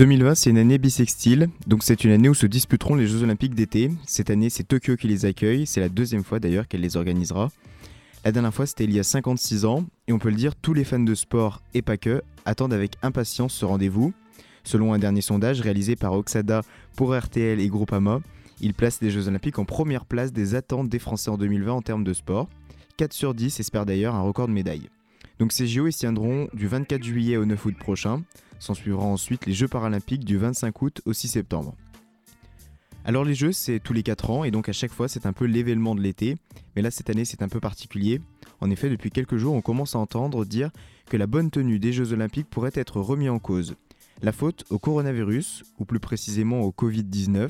2020, c'est une année bisextile, donc c'est une année où se disputeront les Jeux Olympiques d'été. Cette année, c'est Tokyo qui les accueille, c'est la deuxième fois d'ailleurs qu'elle les organisera. La dernière fois, c'était il y a 56 ans, et on peut le dire, tous les fans de sport, et pas que, attendent avec impatience ce rendez-vous. Selon un dernier sondage réalisé par Oxada pour RTL et Groupama, il place les Jeux Olympiques en première place des attentes des Français en 2020 en termes de sport. 4 sur 10 espèrent d'ailleurs un record de médailles. Donc ces JO ils tiendront du 24 juillet au 9 août prochain. S'en suivra ensuite les Jeux paralympiques du 25 août au 6 septembre. Alors les Jeux c'est tous les 4 ans et donc à chaque fois c'est un peu l'événement de l'été. Mais là cette année c'est un peu particulier. En effet depuis quelques jours on commence à entendre dire que la bonne tenue des Jeux olympiques pourrait être remise en cause. La faute au coronavirus, ou plus précisément au Covid-19.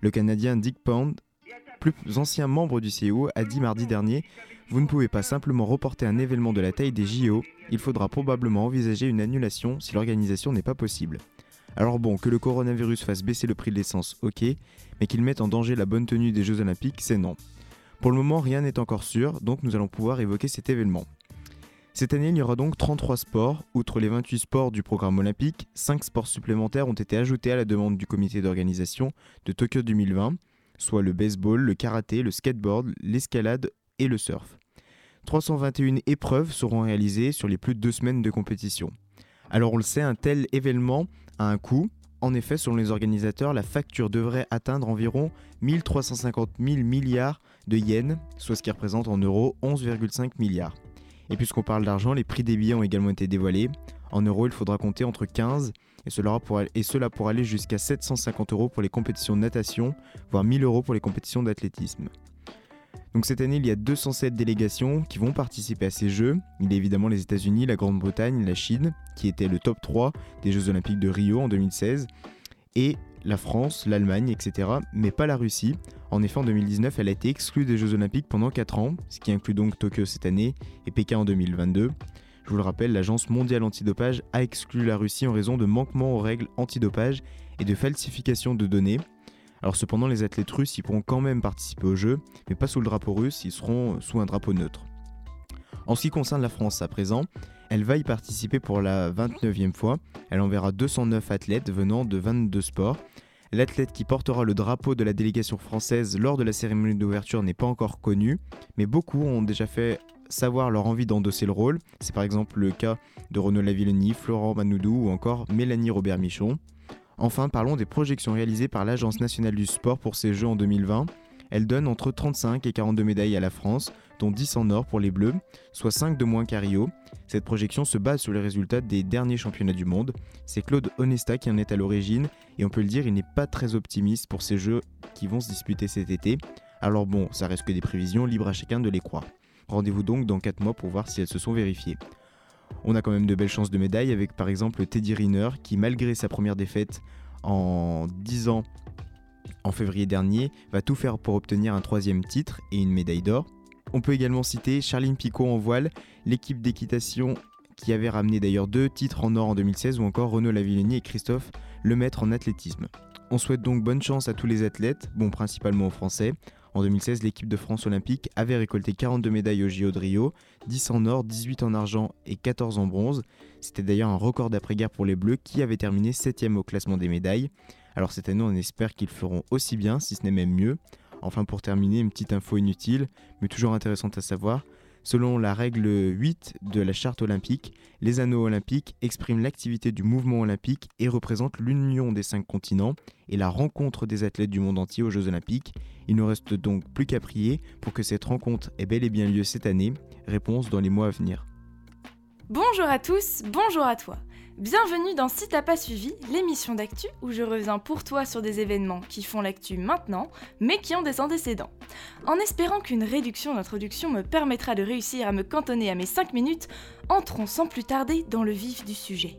Le Canadien Dick Pound, plus ancien membre du CEO, a dit mardi dernier Vous ne pouvez pas simplement reporter un événement de la taille des JO, il faudra probablement envisager une annulation si l'organisation n'est pas possible. Alors bon, que le coronavirus fasse baisser le prix de l'essence, ok, mais qu'il mette en danger la bonne tenue des Jeux Olympiques, c'est non. Pour le moment, rien n'est encore sûr, donc nous allons pouvoir évoquer cet événement. Cette année, il y aura donc 33 sports. Outre les 28 sports du programme olympique, 5 sports supplémentaires ont été ajoutés à la demande du comité d'organisation de Tokyo 2020, soit le baseball, le karaté, le skateboard, l'escalade et le surf. 321 épreuves seront réalisées sur les plus de deux semaines de compétition. Alors on le sait, un tel événement a un coût. En effet, selon les organisateurs, la facture devrait atteindre environ 1350 000 milliards de yens, soit ce qui représente en euros 11,5 milliards. Et puisqu'on parle d'argent, les prix des billets ont également été dévoilés. En euros, il faudra compter entre 15 et cela pour, et cela pour aller jusqu'à 750 euros pour les compétitions de natation, voire 1000 euros pour les compétitions d'athlétisme. Donc cette année, il y a 207 délégations qui vont participer à ces Jeux. Il y a évidemment les États-Unis, la Grande-Bretagne, la Chine, qui était le top 3 des Jeux Olympiques de Rio en 2016, et la France, l'Allemagne, etc., mais pas la Russie. En effet, en 2019, elle a été exclue des Jeux Olympiques pendant 4 ans, ce qui inclut donc Tokyo cette année et Pékin en 2022. Je vous le rappelle, l'Agence mondiale antidopage a exclu la Russie en raison de manquements aux règles antidopage et de falsification de données. Alors cependant, les athlètes russes y pourront quand même participer aux Jeux, mais pas sous le drapeau russe, ils seront sous un drapeau neutre. En ce qui concerne la France à présent, elle va y participer pour la 29e fois. Elle enverra 209 athlètes venant de 22 sports. L'athlète qui portera le drapeau de la délégation française lors de la cérémonie d'ouverture n'est pas encore connu, mais beaucoup ont déjà fait savoir leur envie d'endosser le rôle. C'est par exemple le cas de Renaud Lavillenie, Florent Manoudou ou encore Mélanie Robert-Michon. Enfin, parlons des projections réalisées par l'Agence nationale du sport pour ces Jeux en 2020. Elle donne entre 35 et 42 médailles à la France, dont 10 en or pour les Bleus, soit 5 de moins qu'à Rio. Cette projection se base sur les résultats des derniers championnats du monde. C'est Claude Onesta qui en est à l'origine, et on peut le dire, il n'est pas très optimiste pour ces Jeux qui vont se disputer cet été. Alors bon, ça reste que des prévisions, libre à chacun de les croire. Rendez-vous donc dans 4 mois pour voir si elles se sont vérifiées. On a quand même de belles chances de médailles avec par exemple Teddy Riner qui malgré sa première défaite en 10 ans en février dernier va tout faire pour obtenir un troisième titre et une médaille d'or. On peut également citer Charline Picot en voile, l'équipe d'équitation qui avait ramené d'ailleurs deux titres en or en 2016 ou encore Renaud Lavillenie et Christophe Lemaître en athlétisme. On souhaite donc bonne chance à tous les athlètes, bon principalement aux Français. En 2016, l'équipe de France olympique avait récolté 42 médailles au JO de Rio, 10 en or, 18 en argent et 14 en bronze. C'était d'ailleurs un record d'après-guerre pour les Bleus qui avaient terminé 7ème au classement des médailles. Alors cette année, on espère qu'ils feront aussi bien, si ce n'est même mieux. Enfin, pour terminer, une petite info inutile, mais toujours intéressante à savoir. Selon la règle 8 de la charte olympique, les anneaux olympiques expriment l'activité du mouvement olympique et représentent l'union des cinq continents et la rencontre des athlètes du monde entier aux Jeux olympiques. Il ne reste donc plus qu'à prier pour que cette rencontre ait bel et bien lieu cette année. Réponse dans les mois à venir. Bonjour à tous, bonjour à toi. Bienvenue dans Si t'as pas suivi, l'émission d'actu où je reviens pour toi sur des événements qui font l'actu maintenant, mais qui ont des antécédents. En espérant qu'une réduction d'introduction me permettra de réussir à me cantonner à mes 5 minutes, entrons sans plus tarder dans le vif du sujet.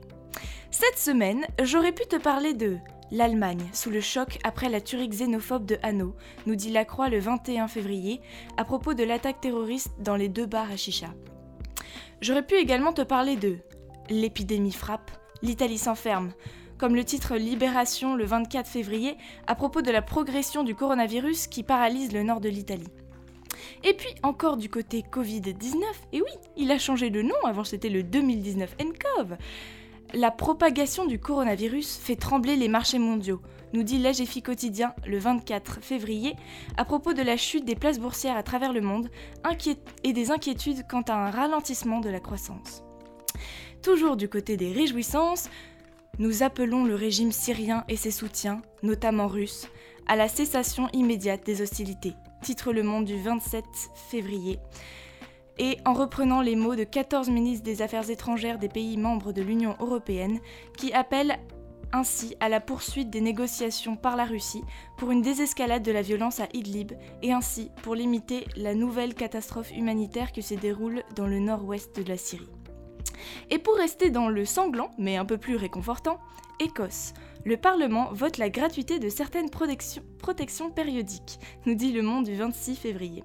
Cette semaine, j'aurais pu te parler de L'Allemagne, sous le choc après la tuerie xénophobe de Hanau, nous dit Lacroix le 21 février, à propos de l'attaque terroriste dans les deux bars à Chicha. J'aurais pu également te parler de L'épidémie frappe, l'Italie s'enferme, comme le titre Libération le 24 février à propos de la progression du coronavirus qui paralyse le nord de l'Italie. Et puis encore du côté Covid-19, et oui, il a changé de nom, avant c'était le 2019 NCOV. La propagation du coronavirus fait trembler les marchés mondiaux, nous dit l'AGFI quotidien le 24 février à propos de la chute des places boursières à travers le monde et des inquiétudes quant à un ralentissement de la croissance. Toujours du côté des réjouissances, nous appelons le régime syrien et ses soutiens, notamment russes, à la cessation immédiate des hostilités, titre Le Monde du 27 février. Et en reprenant les mots de 14 ministres des Affaires étrangères des pays membres de l'Union européenne, qui appellent ainsi à la poursuite des négociations par la Russie pour une désescalade de la violence à Idlib et ainsi pour limiter la nouvelle catastrophe humanitaire qui se déroule dans le nord-ouest de la Syrie. Et pour rester dans le sanglant, mais un peu plus réconfortant, Écosse. Le Parlement vote la gratuité de certaines protections, périodiques, nous dit Le Monde du 26 février.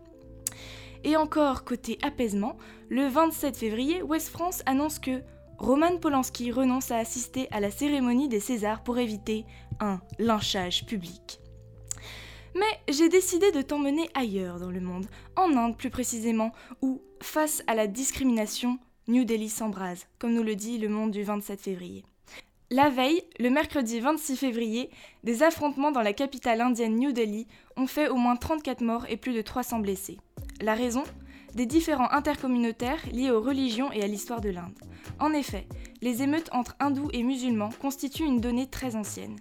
Et encore côté apaisement, le 27 février, West France annonce que Roman Polanski renonce à assister à la cérémonie des Césars pour éviter un lynchage public. Mais j'ai décidé de t'emmener ailleurs dans le monde, en Inde plus précisément, où, face à la discrimination, New Delhi s'embrase, comme nous le dit Le Monde du 27 février. La veille, le mercredi 26 février, des affrontements dans la capitale indienne New Delhi ont fait au moins 34 morts et plus de 300 blessés. La raison? Des différends intercommunautaires liés aux religions et à l'histoire de l'Inde. En effet, les émeutes entre hindous et musulmans constituent une donnée très ancienne.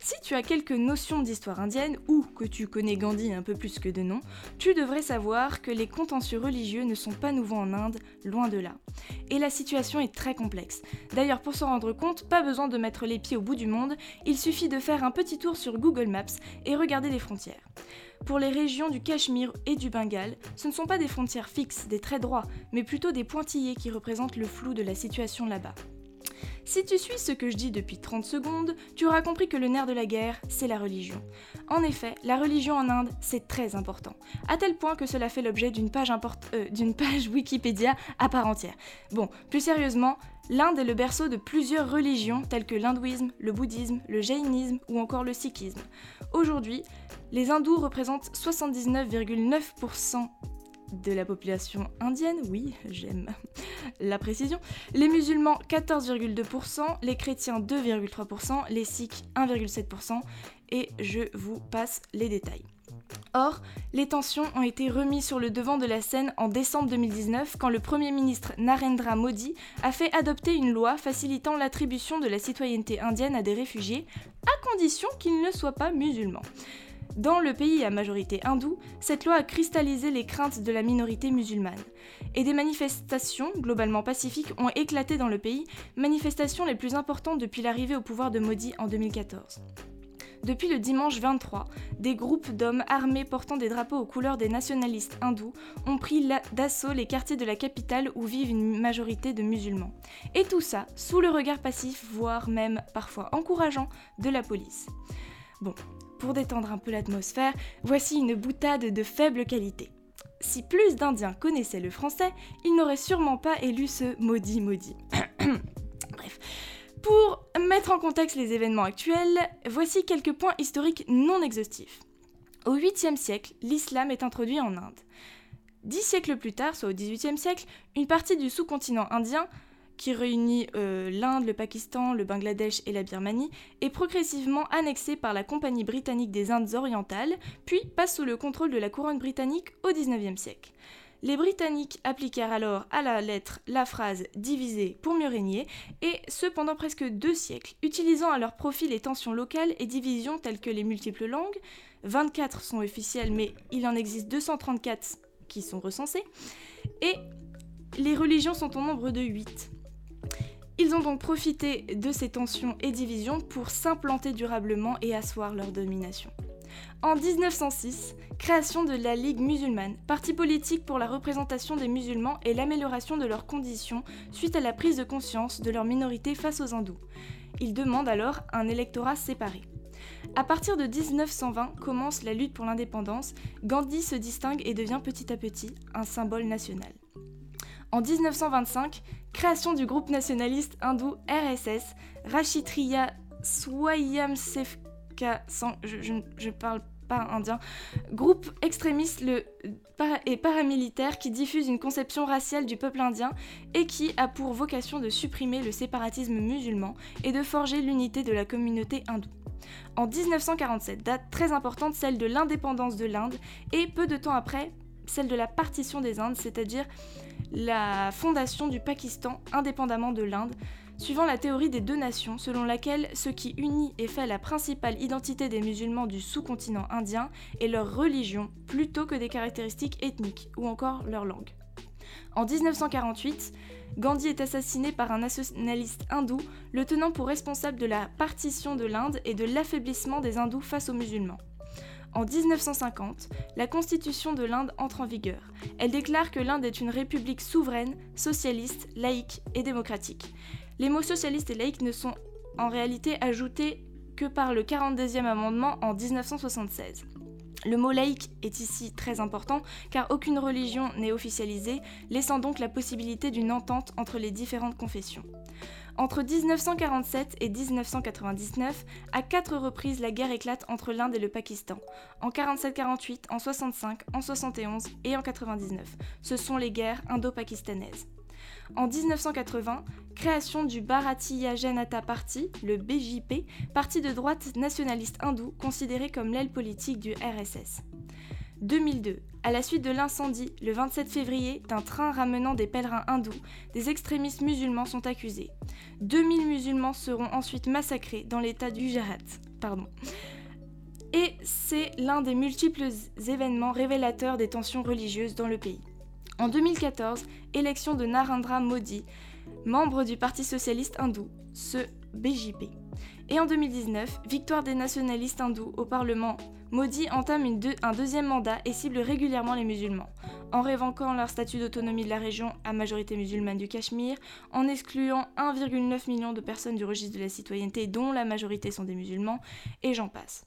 Si tu as quelques notions d'histoire indienne ou que tu connais Gandhi un peu plus que de nom, tu devrais savoir que les contentieux religieux ne sont pas nouveaux en Inde, loin de là. Et la situation est très complexe. D'ailleurs, pour s'en rendre compte, pas besoin de mettre les pieds au bout du monde, il suffit de faire un petit tour sur Google Maps et regarder les frontières. Pour les régions du Cachemire et du Bengale, ce ne sont pas des frontières fixes, des traits droits, mais plutôt des pointillés qui représentent le flou de la situation là-bas. Si tu suis ce que je dis depuis 30 secondes, tu auras compris que le nerf de la guerre, c'est la religion. En effet, la religion en Inde, c'est très important, à tel point que cela fait l'objet d'une page, euh, Wikipédia à part entière. Bon, plus sérieusement, l'Inde est le berceau de plusieurs religions telles que l'hindouisme, le bouddhisme, le jaïnisme ou encore le sikhisme. Aujourd'hui, les hindous représentent 79,9% de la population indienne, oui, j'aime la précision, les musulmans 14,2%, les chrétiens 2,3%, les sikhs 1,7% et je vous passe les détails. Or, les tensions ont été remises sur le devant de la scène en décembre 2019 quand le Premier ministre Narendra Modi a fait adopter une loi facilitant l'attribution de la citoyenneté indienne à des réfugiés, à condition qu'ils ne soient pas musulmans. Dans le pays à majorité hindoue, cette loi a cristallisé les craintes de la minorité musulmane. Et des manifestations, globalement pacifiques, ont éclaté dans le pays, manifestations les plus importantes depuis l'arrivée au pouvoir de Modi en 2014. Depuis le dimanche 23, des groupes d'hommes armés portant des drapeaux aux couleurs des nationalistes hindous ont pris d'assaut les quartiers de la capitale où vivent une majorité de musulmans. Et tout ça sous le regard passif, voire même parfois encourageant, de la police. Bon, pour détendre un peu l'atmosphère, voici une boutade de faible qualité. Si plus d'Indiens connaissaient le français, ils n'auraient sûrement pas élu ce maudit maudit. Bref. Pour mettre en contexte les événements actuels, voici quelques points historiques non exhaustifs. Au 8e siècle, l'islam est introduit en Inde. Dix siècles plus tard, soit au 18e siècle, une partie du sous-continent indien qui réunit euh, l'Inde, le Pakistan, le Bangladesh et la Birmanie, est progressivement annexée par la Compagnie britannique des Indes orientales, puis passe sous le contrôle de la couronne britannique au XIXe siècle. Les Britanniques appliquèrent alors à la lettre la phrase diviser pour mieux régner, et ce pendant presque deux siècles, utilisant à leur profit les tensions locales et divisions telles que les multiples langues, 24 sont officielles mais il en existe 234 qui sont recensées, et les religions sont au nombre de 8. Ils ont donc profité de ces tensions et divisions pour s'implanter durablement et asseoir leur domination. En 1906, création de la Ligue musulmane, parti politique pour la représentation des musulmans et l'amélioration de leurs conditions suite à la prise de conscience de leur minorité face aux hindous. Ils demandent alors un électorat séparé. À partir de 1920 commence la lutte pour l'indépendance, Gandhi se distingue et devient petit à petit un symbole national. En 1925, création du groupe nationaliste hindou RSS, Rachitriya Swayamsevka, je, je, parle pas indien, groupe extrémiste et paramilitaire qui diffuse une conception raciale du peuple indien et qui a pour vocation de supprimer le séparatisme musulman et de forger l'unité de la communauté hindoue. En 1947, date très importante, celle de l'indépendance de l'Inde, et peu de temps après, celle de la partition des Indes, c'est-à-dire la fondation du Pakistan indépendamment de l'Inde, suivant la théorie des deux nations, selon laquelle ce qui unit et fait la principale identité des musulmans du sous-continent indien est leur religion, plutôt que des caractéristiques ethniques ou encore leur langue. En 1948, Gandhi est assassiné par un nationaliste hindou, le tenant pour responsable de la partition de l'Inde et de l'affaiblissement des hindous face aux musulmans. En 1950, la constitution de l'Inde entre en vigueur. Elle déclare que l'Inde est une république souveraine, socialiste, laïque et démocratique. Les mots socialiste et laïque ne sont en réalité ajoutés que par le 42e amendement en 1976. Le mot laïque est ici très important car aucune religion n'est officialisée, laissant donc la possibilité d'une entente entre les différentes confessions. Entre 1947 et 1999, à quatre reprises la guerre éclate entre l'Inde et le Pakistan. En 47-48, en 65, en 71 et en 99. Ce sont les guerres indo-pakistanaises. En 1980, création du Bharatiya Janata Party, le BJP, parti de droite nationaliste hindou considéré comme l'aile politique du RSS. 2002, à la suite de l'incendie, le 27 février, d'un train ramenant des pèlerins hindous, des extrémistes musulmans sont accusés. 2000 musulmans seront ensuite massacrés dans l'état du. Pardon. Et c'est l'un des multiples événements révélateurs des tensions religieuses dans le pays. En 2014, élection de Narendra Modi, membre du Parti socialiste hindou, ce BJP. Et en 2019, victoire des nationalistes hindous au Parlement, Modi entame un deuxième mandat et cible régulièrement les musulmans, en révoquant leur statut d'autonomie de la région à majorité musulmane du Cachemire, en excluant 1,9 million de personnes du registre de la citoyenneté dont la majorité sont des musulmans, et j'en passe.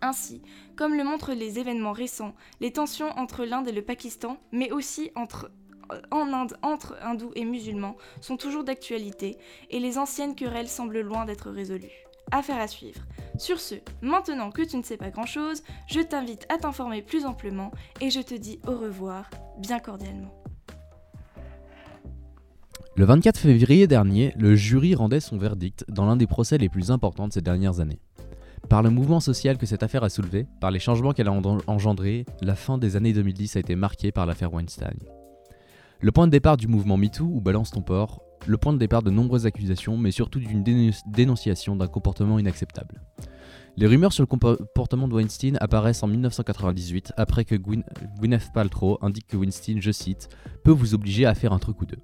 Ainsi, comme le montrent les événements récents, les tensions entre l'Inde et le Pakistan, mais aussi entre, en Inde entre hindous et musulmans, sont toujours d'actualité et les anciennes querelles semblent loin d'être résolues. Affaire à suivre. Sur ce, maintenant que tu ne sais pas grand-chose, je t'invite à t'informer plus amplement et je te dis au revoir, bien cordialement. Le 24 février dernier, le jury rendait son verdict dans l'un des procès les plus importants de ces dernières années. Par le mouvement social que cette affaire a soulevé, par les changements qu'elle a engendrés, la fin des années 2010 a été marquée par l'affaire Weinstein. Le point de départ du mouvement MeToo ou Balance ton port, le point de départ de nombreuses accusations, mais surtout d'une dénonciation d'un comportement inacceptable. Les rumeurs sur le comportement de Weinstein apparaissent en 1998 après que Gwyneth Paltrow indique que Weinstein, je cite, peut vous obliger à faire un truc ou deux.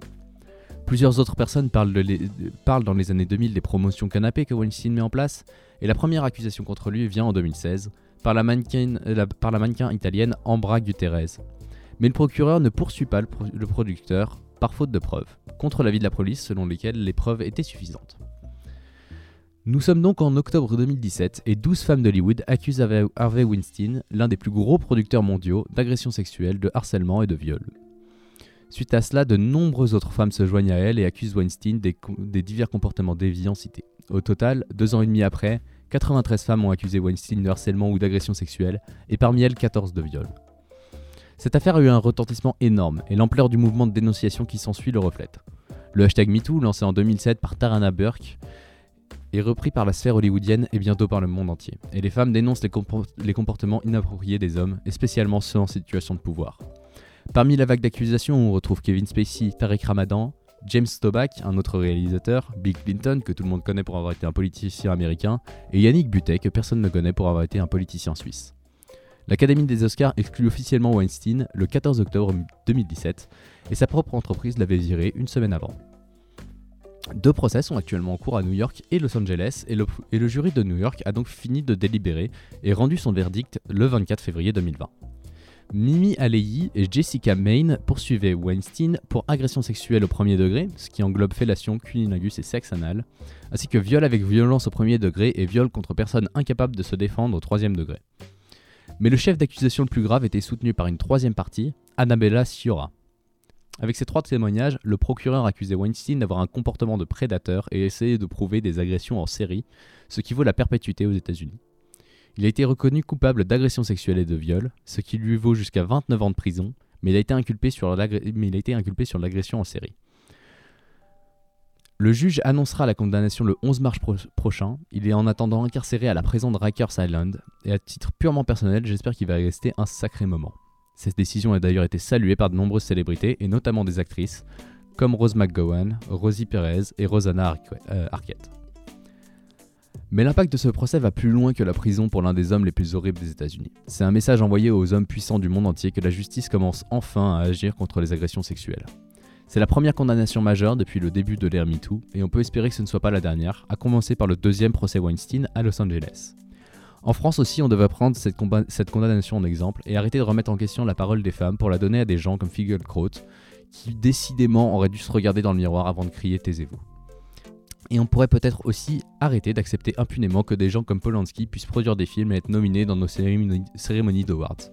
Plusieurs autres personnes parlent, dans les années 2000 des promotions canapés que Weinstein met en place, et la première accusation contre lui vient en 2016 par la mannequin, par la mannequin italienne Ambra Gutierrez. Mais le procureur ne poursuit pas le, producteur par faute de preuves, contre l'avis de la police selon lesquelles les preuves étaient suffisantes. Nous sommes donc en octobre 2017 et 12 femmes d'Hollywood accusent Harvey Weinstein, l'un des plus gros producteurs mondiaux, d'agression sexuelle, de harcèlement et de viol. Suite à cela, de nombreuses autres femmes se joignent à elle et accusent Weinstein des, divers comportements déviants cités. Au total, deux ans et demi après, 93 femmes ont accusé Weinstein de harcèlement ou d'agression sexuelle, et parmi elles 14 de viol. Cette affaire a eu un retentissement énorme, et l'ampleur du mouvement de dénonciation qui s'ensuit le reflète. Le hashtag MeToo, lancé en 2007 par Tarana Burke, est repris par la sphère hollywoodienne et bientôt par le monde entier. Et les femmes dénoncent les, comportements inappropriés des hommes, et spécialement ceux en situation de pouvoir. Parmi la vague d'accusations, on retrouve Kevin Spacey, Tarek Ramadan, James Toback, un autre réalisateur, Bill Clinton, que tout le monde connaît pour avoir été un politicien américain, et Yannick Butet, que personne ne connaît pour avoir été un politicien suisse. L'Académie des Oscars exclut officiellement Weinstein le 14 octobre 2017, et sa propre entreprise l'avait viré une semaine avant. Deux procès sont actuellement en cours à New York et Los Angeles, et le, jury de New York a donc fini de délibérer et rendu son verdict le 24 février 2020. Mimi Aleyi et Jessica Maine poursuivaient Weinstein pour agression sexuelle au premier degré, ce qui englobe fellation, cunilingus et sexe anal, ainsi que viol avec violence au premier degré et viol contre personne incapable de se défendre au troisième degré. Mais le chef d'accusation le plus grave était soutenu par une troisième partie, Annabella Sciorra. Avec ces trois témoignages, le procureur accusait Weinstein d'avoir un comportement de prédateur et essayait de prouver des agressions en série, ce qui vaut la perpétuité aux États-Unis. Il a été reconnu coupable d'agression sexuelle et de viol, ce qui lui vaut jusqu'à 29 ans de prison, mais il a été inculpé sur l'agression en série. Le juge annoncera la condamnation le 11 mars prochain. Il est en attendant incarcéré à la prison de Rikers Island, et à titre purement personnel, j'espère qu'il va y rester un sacré moment. Cette décision a d'ailleurs été saluée par de nombreuses célébrités, et notamment des actrices, comme Rose McGowan, Rosie Perez et Rosanna euh, Arquette. Mais l'impact de ce procès va plus loin que la prison pour l'un des hommes les plus horribles des États-Unis. C'est un message envoyé aux hommes puissants du monde entier que la justice commence enfin à agir contre les agressions sexuelles. C'est la première condamnation majeure depuis le début de l'ère MeToo, et on peut espérer que ce ne soit pas la dernière, à commencer par le deuxième procès Weinstein à Los Angeles. En France aussi, on devrait prendre cette, cette, condamnation en exemple et arrêter de remettre en question la parole des femmes pour la donner à des gens comme Figelkraut, qui décidément auraient dû se regarder dans le miroir avant de crier taisez-vous. Et on pourrait peut-être aussi arrêter d'accepter impunément que des gens comme Polanski puissent produire des films et être nominés dans nos cérémonies, d'awards.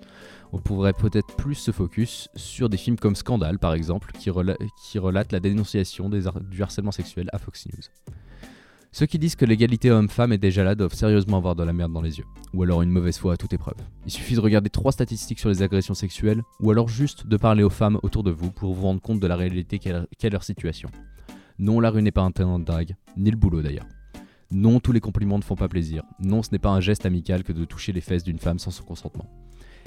On pourrait peut-être plus se focus sur des films comme Scandale par exemple, qui, relatent la dénonciation du harcèlement sexuel à Fox News. Ceux qui disent que l'égalité homme-femme est déjà là doivent sérieusement avoir de la merde dans les yeux, ou alors une mauvaise foi à toute épreuve. Il suffit de regarder trois statistiques sur les agressions sexuelles, ou alors juste de parler aux femmes autour de vous pour vous rendre compte de la réalité qu'est leur situation. Non, la rue n'est pas un terrain de drague, ni le boulot d'ailleurs. Non, tous les compliments ne font pas plaisir. Non, ce n'est pas un geste amical que de toucher les fesses d'une femme sans son consentement.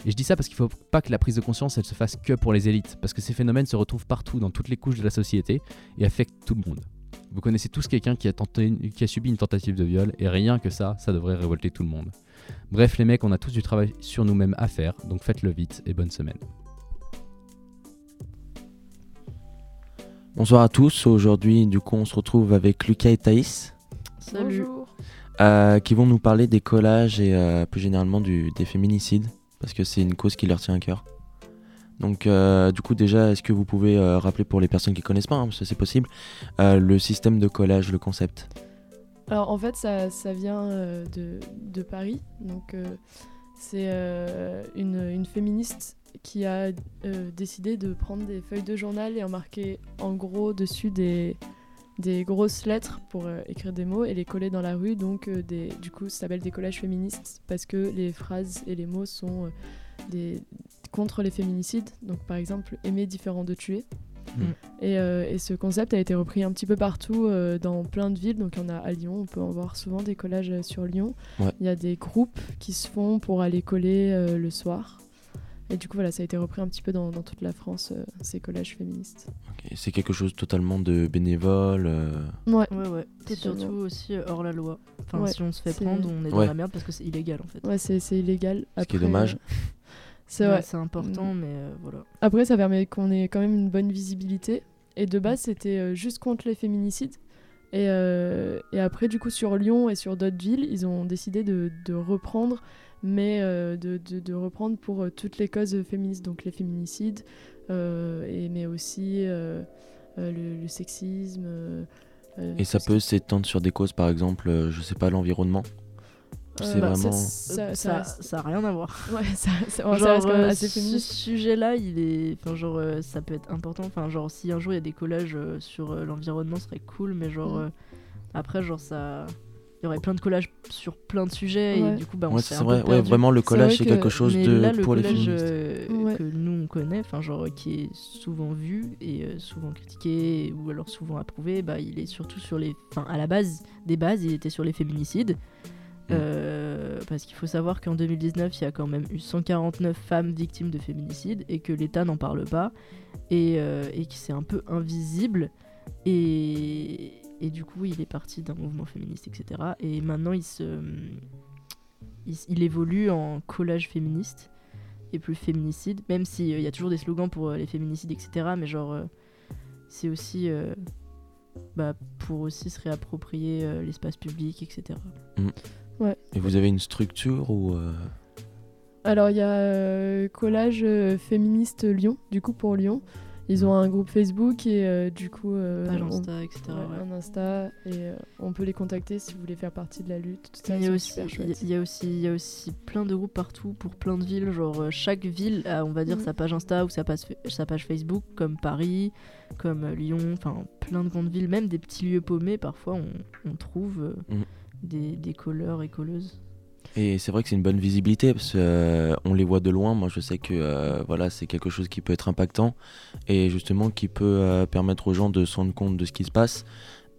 Et je dis ça parce qu'il ne faut pas que la prise de conscience elle se fasse que pour les élites, parce que ces phénomènes se retrouvent partout dans toutes les couches de la société et affectent tout le monde. Vous connaissez tous quelqu'un qui, qui a subi une tentative de viol, et rien que ça, ça devrait révolter tout le monde. Bref, les mecs, on a tous du travail sur nous-mêmes à faire, donc faites-le vite et bonne semaine. Bonsoir à tous. Aujourd'hui, du coup, on se retrouve avec Lucas et Thaïs. Salut. Euh, qui vont nous parler des collages et euh, plus généralement du, des féminicides, parce que c'est une cause qui leur tient à cœur. Donc, euh, du coup, déjà, est-ce que vous pouvez rappeler pour les personnes qui connaissent pas, hein, parce que c'est possible, le système de collage, le concept? Alors, en fait, ça, ça vient de, de, Paris. Donc, c'est une, une féministe qui a euh, décidé de prendre des feuilles de journal et en marquer en gros dessus des, des grosses lettres pour euh, écrire des mots et les coller dans la rue. Donc, euh, des, du coup, ça s'appelle des collages féministes parce que les phrases et les mots sont des, contre les féminicides. Donc, par exemple, aimer différent de tuer. Mm. Et, et, ce concept a été repris un petit peu partout dans plein de villes. Donc, il y en a à Lyon, on peut en voir souvent des collages sur Lyon. Il y a des groupes qui se font pour aller coller le soir. Et du coup, voilà, ça a été repris un petit peu dans, toute la France, euh, ces collages féministes. C'est quelque chose totalement de bénévole euh. Ouais, ouais, ouais. C'est surtout aussi euh, hors la loi. Enfin, si on se fait prendre, on est dans la merde parce que c'est illégal en fait. Ouais, c'est illégal. Ce qui est dommage. c'est ouais, important, mm. mais voilà. Après, ça permet qu'on ait quand même une bonne visibilité. Et de base, c'était juste contre les féminicides. Et, et, après, du coup, sur Lyon et sur d'autres villes, ils ont décidé de, de reprendre mais euh, de, de, reprendre pour euh, toutes les causes féministes, donc les féminicides, euh, et, mais aussi le, sexisme. et ça peut s'étendre sur des causes, par exemple, je sais pas, l'environnement c'est bah, vraiment. Ça, ça, ça, a rien à voir. Ouais, ça, ça, reste quand même assez féministe. Ce sujet-là, il est. Enfin, genre, ça peut être important. Enfin, genre, si un jour il y a des collages sur l'environnement, ce serait cool, mais genre. Mm. après, genre, ça il y aurait plein de collages sur plein de sujets et du coup bah on c'est vrai ouais, vraiment le collage c'est quelque chose de là, le pour collage, les euh, que nous on connaît enfin genre qui est souvent vu et euh, souvent critiqué ou alors souvent approuvé bah il est surtout sur les enfin à la base des bases il était sur les féminicides. Mm. euh, parce qu'il faut savoir qu'en 2019 il y a quand même eu 149 femmes victimes de féminicide et que l'État n'en parle pas et, et que c'est un peu invisible et et du coup, il est parti d'un mouvement féministe, etc. Et maintenant, il, se, il, évolue en collage féministe et plus féminicide, même s'il euh, y a toujours des slogans pour euh, les féminicides, etc. Mais genre, euh, c'est aussi bah, pour aussi se réapproprier euh, l'espace public, etc. Et vous avez une structure ou euh, Alors il y a euh, Collage Féministe Lyon, du coup pour Lyon. Ils ont un groupe Facebook et euh, du coup euh, Page on- Insta, etc. ouais, ouais. un Insta et euh, on peut les contacter si vous voulez faire partie de la lutte. Tout ça, Il y, a aussi, super il y a- chouette. il y a aussi, il y a aussi plein de groupes partout pour plein de villes. Genre euh, chaque ville a, on va dire, Mhm. sa page Insta ou sa page, sa page Facebook, comme Paris, comme Lyon, enfin plein de grandes villes, même des petits lieux paumés. Parfois, on, on trouve euh, Mhm. des, des colleurs et colleuses. Et c'est vrai que c'est une bonne visibilité parce qu'on les voit de loin. Moi, je sais que euh, voilà, c'est quelque chose qui peut être impactant et justement qui peut euh, permettre aux gens de se rendre compte de ce qui se passe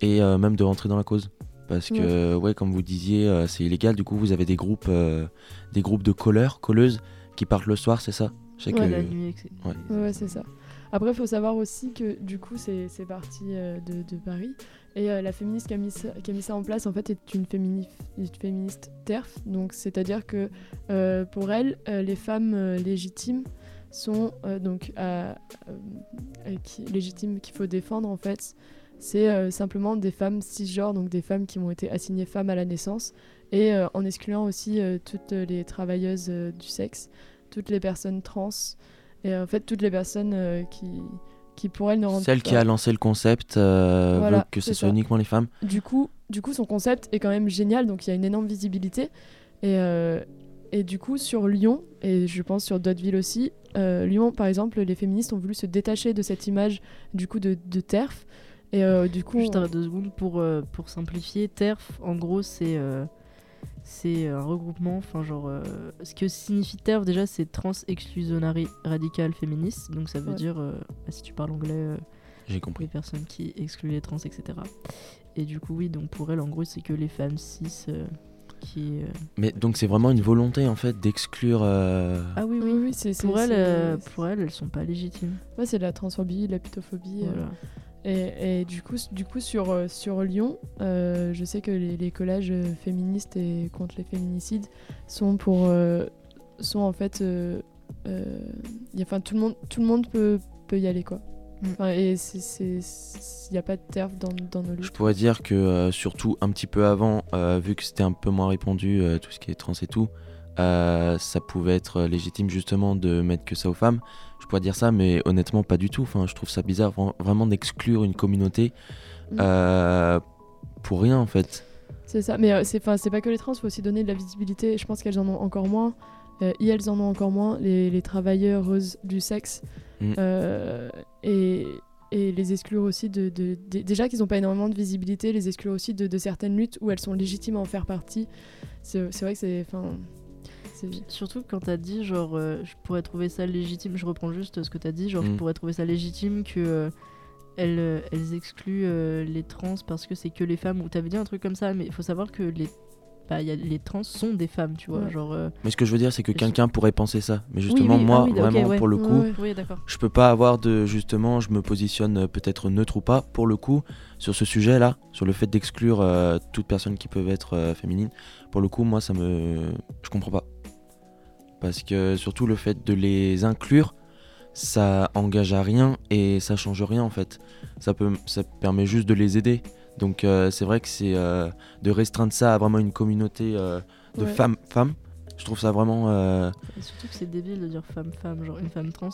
et euh, même de rentrer dans la cause. Parce que, ouais, comme vous disiez, euh, c'est illégal. Du coup, vous avez des groupes, euh, des groupes de colleurs, colleuses qui partent le soir, c'est ça? Sais Ouais, La nuit, etc. ouais. Ouais, c'est ça. Après, il faut savoir aussi que du coup, c'est parti euh, de, de Paris. Et euh, la féministe qui a, mis ça, en place, en fait, est une, fémini- une féministe TERF. Donc, c'est-à-dire que euh, pour elle, euh, les femmes légitimes sont donc légitimes qu'il faut défendre, en fait. C'est simplement des femmes cisgenres, donc des femmes qui ont été assignées femmes à la naissance, et en excluant aussi toutes les travailleuses du sexe, toutes les personnes trans, et en fait, toutes les personnes qui, qui pour elle ne Celle qui a lancé le concept euh, Voilà, veut que ce c'est soit ça. uniquement les femmes. Du coup, du coup, son concept est quand même génial, donc il y a une énorme visibilité. Et, euh, et du coup, sur Lyon, et je pense sur d'autres villes aussi, euh, Lyon, par exemple, les féministes ont voulu se détacher de cette image du coup de, de TERF. Et euh, du coup, Juste on- deux secondes pour, euh, pour simplifier, TERF, en gros, c'est euh, c'est un regroupement. Enfin, genre, euh, ce que signifie TERF déjà, c'est Trans Exclusionary Radical Feminist. Donc, ça veut Ouais. dire, euh, bah, si tu parles anglais, euh, J'ai compris. les personnes qui excluent les trans, etc. Et du coup, oui, donc pour elle, en gros, c'est que les femmes cis euh, qui. euh, Mais donc c'est vraiment une volonté en fait d'exclure. euh, Ah oui, oui, oui. c'est Pour euh, pour elles, elles sont pas légitimes. ouais, c'est de la transphobie, de la pitophobie. euh, Voilà. Et, et du coup, du coup sur, euh, sur Lyon, euh, je sais que les, les collages féministes et contre les féminicides sont pour euh, sont en fait, euh, euh, y a- enfin tout le monde tout le monde peut, peut y aller quoi. Mm. Enfin, et c'est c'est il y a pas de terf dans, dans nos Je luttes. pourrais dire que euh, surtout un petit peu avant, euh, vu que c'était un peu moins répandu, euh, tout ce qui est trans et tout, euh, ça pouvait être légitime justement de mettre que ça aux femmes. Je pourrais dire ça, mais honnêtement pas du tout. Enfin, je trouve ça bizarre vra- vraiment d'exclure une communauté Mm. euh, pour rien en fait. C'est ça, mais euh, c'est pas que les trans, faut aussi donner de la visibilité. Je pense qu'elles en ont encore moins. Euh, et elles en ont encore moins, les, les travailleuses du sexe. Mm. Euh, et, et les exclure aussi de. de- de- déjà qu'ils n'ont pas énormément de visibilité, les exclure aussi de, de certaines luttes où elles sont légitimes à en faire partie. C'est c'est vrai que c'est. Enfin. Surtout quand t'as dit, genre, euh, je pourrais trouver ça légitime, je reprends juste ce que t'as dit, genre, je Mm. pourrais trouver ça légitime que euh, elles, euh, elles excluent euh, les trans parce que c'est que les femmes, ou t'avais dit un truc comme ça, mais il faut savoir que les, bah, y a, les trans sont des femmes, tu vois, Ouais. genre. euh, Mais ce que je veux dire, c'est que quelqu'un pourrait penser ça. Mais justement, oui, moi, ah oui, vraiment, ouais. pour le coup, je peux pas avoir de justement, je me positionne peut-être neutre ou pas pour le coup sur ce sujet-là, sur le fait d'exclure euh, toute personne qui peut être euh, féminine. Pour le coup, moi, ça me, je comprends pas, parce que surtout le fait de les inclure, ça engage à rien et ça change rien en fait. Ça peut, ça permet juste de les aider. Donc euh, c'est vrai que c'est euh, de restreindre ça à vraiment une communauté euh, de Ouais. femmes, femmes. Je trouve ça vraiment. euh, Et surtout que c'est débile de dire femme-femme, genre une femme trans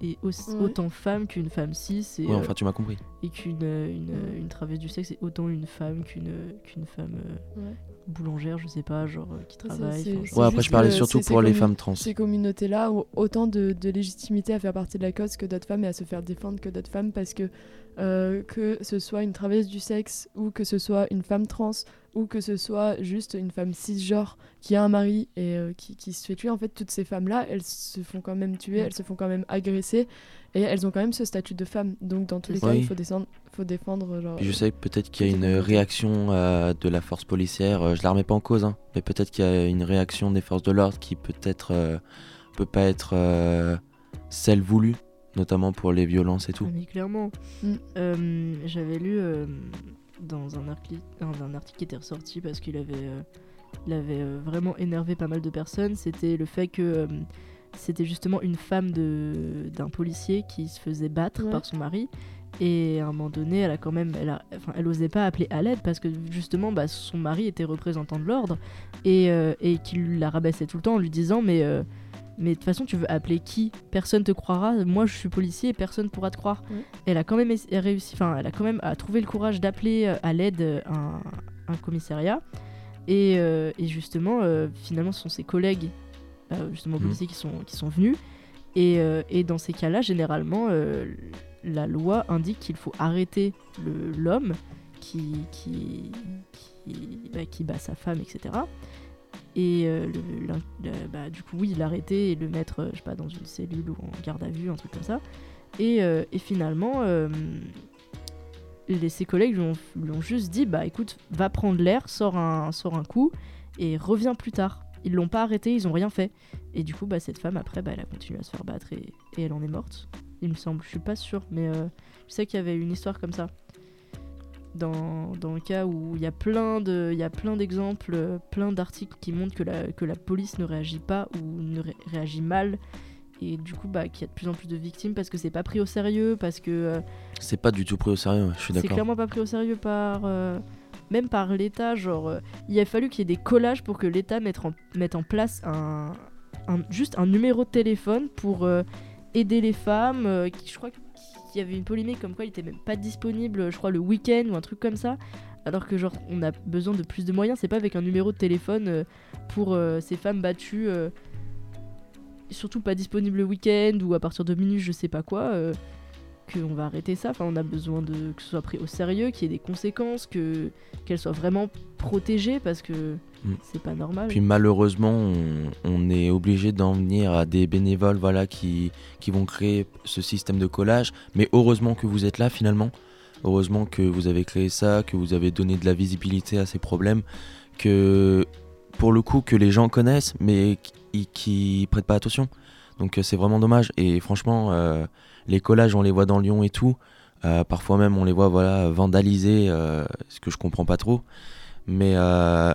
est, aussi- Ouais. autant femme qu'une femme cis, et, Ouais, euh, enfin, tu m'as compris. et qu'une euh, une, une travailleuse du sexe est autant une femme qu'une qu'une femme Ouais. boulangère, je sais pas, genre qui travaille. enfin, genre- Ouais, après, je parlais surtout pour les femmes trans. Ces communautés-là ont autant de, de légitimité à faire partie de la cause que d'autres femmes et à se faire défendre que d'autres femmes parce que euh, que ce soit une travailleuse du sexe ou que ce soit une femme trans ou que ce soit juste une femme cisgenre qui a un mari et euh, qui, qui se fait tuer, en fait, toutes ces femmes-là, elles se font quand même tuer, elles se font quand même agresser et elles ont quand même ce statut de femme. Donc, dans tous les cas, il faut, descendre, faut défendre. Genre, Puis je sais que peut-être qu'il y a une réaction euh, de la force policière, euh, je la remets pas en cause, hein, mais peut-être qu'il y a une réaction des forces de l'ordre qui peut-être euh, peut pas être euh, celle voulue, notamment pour les violences et tout. Ah, mais clairement. Mm. Euh, J'avais lu euh, dans, un article, dans un article qui était ressorti parce qu'il avait, euh, il avait euh, vraiment énervé pas mal de personnes. C'était le fait que euh, c'était justement une femme de- d'un policier qui se faisait battre Ouais. par son mari Et à un moment donné, elle a quand même, elle, a, enfin, elle osait pas appeler à l'aide parce que justement, bah, son mari était représentant de l'ordre et, et qu'il la rabaissait tout le temps en lui disant mais mais de toute façon, tu veux appeler qui? Personne te croira. Moi, je suis policier et personne pourra te croire. Elle a quand même réussi, enfin, elle a quand même à trouver le courage d'appeler euh, à l'aide euh, un, un commissariat. Et, euh, et justement, euh, finalement, ce sont ses collègues, euh, justement Mhm. policiers, qui sont, qui sont venus. Et, euh, et dans ces cas-là, généralement, euh, la loi indique qu'il faut arrêter l'homme qui, qui, qui, bah, qui bat sa femme, etc. Et euh, bah, du coup, oui, l'arrêter et le mettre, euh, pas, dans une cellule ou en garde à vue, un truc comme ça. Et, euh, finalement, les, ses collègues lui ont, juste dit bah écoute, va prendre l'air, sors un, sors un coup et reviens plus tard. Ils l'ont pas arrêté, ils ont rien fait. Et du coup, bah, cette femme, après, bah, elle a continué à se faire battre et, elle en est morte. Il me semble, je suis pas sûre, mais je sais qu'il y avait une histoire comme ça. Dans, dans le cas où il y a plein de il y a plein d'exemples plein d'articles qui montrent que la, que la police ne réagit pas ou ne ré- réagit mal et du coup bah qu'il y a de plus en plus de victimes parce que c'est pas pris au sérieux parce que euh, C'est pas du tout pris au sérieux, ouais, je suis c'est d'accord. clairement pas pris au sérieux par euh, même par l'État genre euh, il a fallu qu'il y ait des collages pour que l'État mette en, mette en place un, un- juste un numéro de téléphone pour aider les femmes qui, je crois qu'il y avait une polémique comme quoi il était même pas disponible je crois le week-end ou un truc comme ça. Alors que genre on a besoin de plus de moyens. C'est pas avec un numéro de téléphone euh, pour euh, ces femmes battues euh, surtout pas disponible le week-end ou à partir de minuit je sais pas quoi qu'on va arrêter ça. Enfin, on a besoin de que ce soit pris au sérieux, qu'il y ait des conséquences, que qu'elle soit vraiment protégée parce que Mm. c'est pas normal. Puis malheureusement, on, on est obligé d'en venir à des bénévoles voilà, qui, qui vont créer ce système de collage. Mais heureusement que vous êtes là finalement. Heureusement que vous avez créé ça, que vous avez donné de la visibilité à ces problèmes, que pour le coup que les gens connaissent mais qui, qui prêtent pas attention. Donc euh, c'est vraiment dommage. Et franchement, euh, les collages, on les voit dans Lyon et tout. Euh, parfois même, on les voit voilà vandalisés, euh, ce que je comprends pas trop. Mais,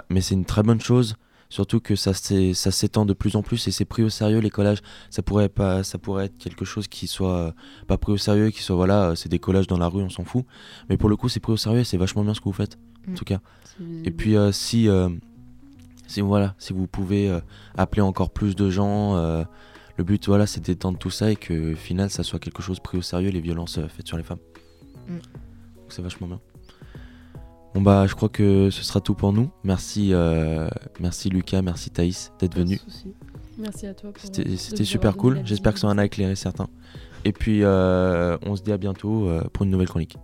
mais c'est une très bonne chose. Surtout que ça s'é- ça s'étend de plus en plus et c'est pris au sérieux les collages. Ça pourrait pas, ça pourrait être quelque chose qui soit pas pris au sérieux, qui soit voilà, c'est des collages dans la rue, on s'en fout. Mais pour le coup, c'est pris au sérieux et c'est vachement bien ce que vous faites, en Mm. tout cas. Et puis euh, si, euh, si voilà, si vous pouvez euh, appeler encore plus de gens, le but voilà, c'est d'étendre tout ça et que au final, ça soit quelque chose pris au sérieux les violences euh, faites sur les femmes. Mm. Donc c'est vachement bien. Bon bah, je crois que ce sera tout pour nous. Merci, euh, merci Lucas, merci Thaïs d'être venu. Merci à toi. C'était super cool. J'espère que ça en a éclairé certains. Et puis, euh, on se dit à bientôt euh, pour une nouvelle chronique.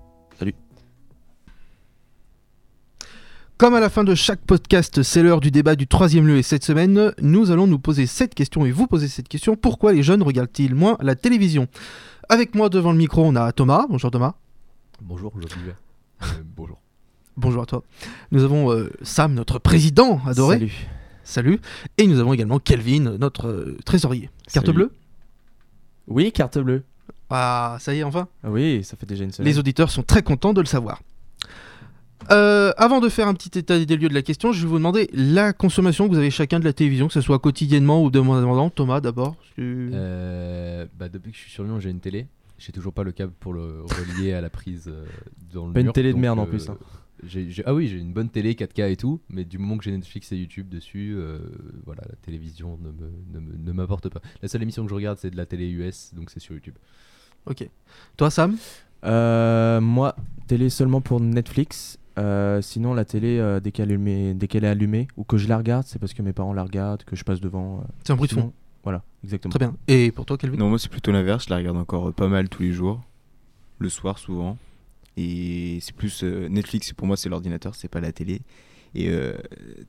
Comme à la fin de chaque podcast, c'est l'heure du débat du troisième lieu et cette semaine, nous allons nous poser cette question et vous poser cette question. Pourquoi les jeunes regardent-ils moins la télévision? Avec moi devant le micro, on a Thomas. Bonjour Thomas. Bonjour, suis euh, Bonjour. Bonjour à toi. Nous avons euh, Sam, notre président adoré. Salut. Salut. Et nous avons également Kelvin, notre euh, trésorier. Carte Salut. bleue? Oui, carte bleue. Ah, ça y est, enfin? Oui, ça fait déjà une semaine. Les auditeurs sont très contents de le savoir. Euh, avant de faire un petit état des lieux de la question, je vais vous demander la consommation que vous avez chacun de la télévision, que ce soit quotidiennement ou de mois en. Thomas, d'abord. tu- Euh, bah, depuis que je suis sur Lyon, j'ai une télé. J'ai toujours pas le câble pour le relier à la prise euh, dans le Pas une télé de merde en plus, hein. ah oui, j'ai une bonne télé 4K et tout, mais du moment que j'ai Netflix et YouTube dessus, euh, voilà, la télévision ne me- ne ne m'apporte pas. La seule émission que je regarde, c'est de la télé US, donc c'est sur YouTube. Ok. Toi, Sam? Euh, moi, télé seulement pour Netflix. Euh, sinon, la télé, euh, dès qu'elle est allumée- dès qu'elle est allumée ou que je la regarde, c'est parce que mes parents la regardent, que je passe devant. euh, C'est un bruit de sinon- fond. Voilà, exactement. Très bien. Et pour toi, Kelvin? Non, moi c'est plutôt l'inverse, je la regarde encore euh, pas mal tous les jours, le soir souvent. Et c'est plus euh, Netflix, pour moi c'est l'ordinateur, c'est pas la télé. Et euh,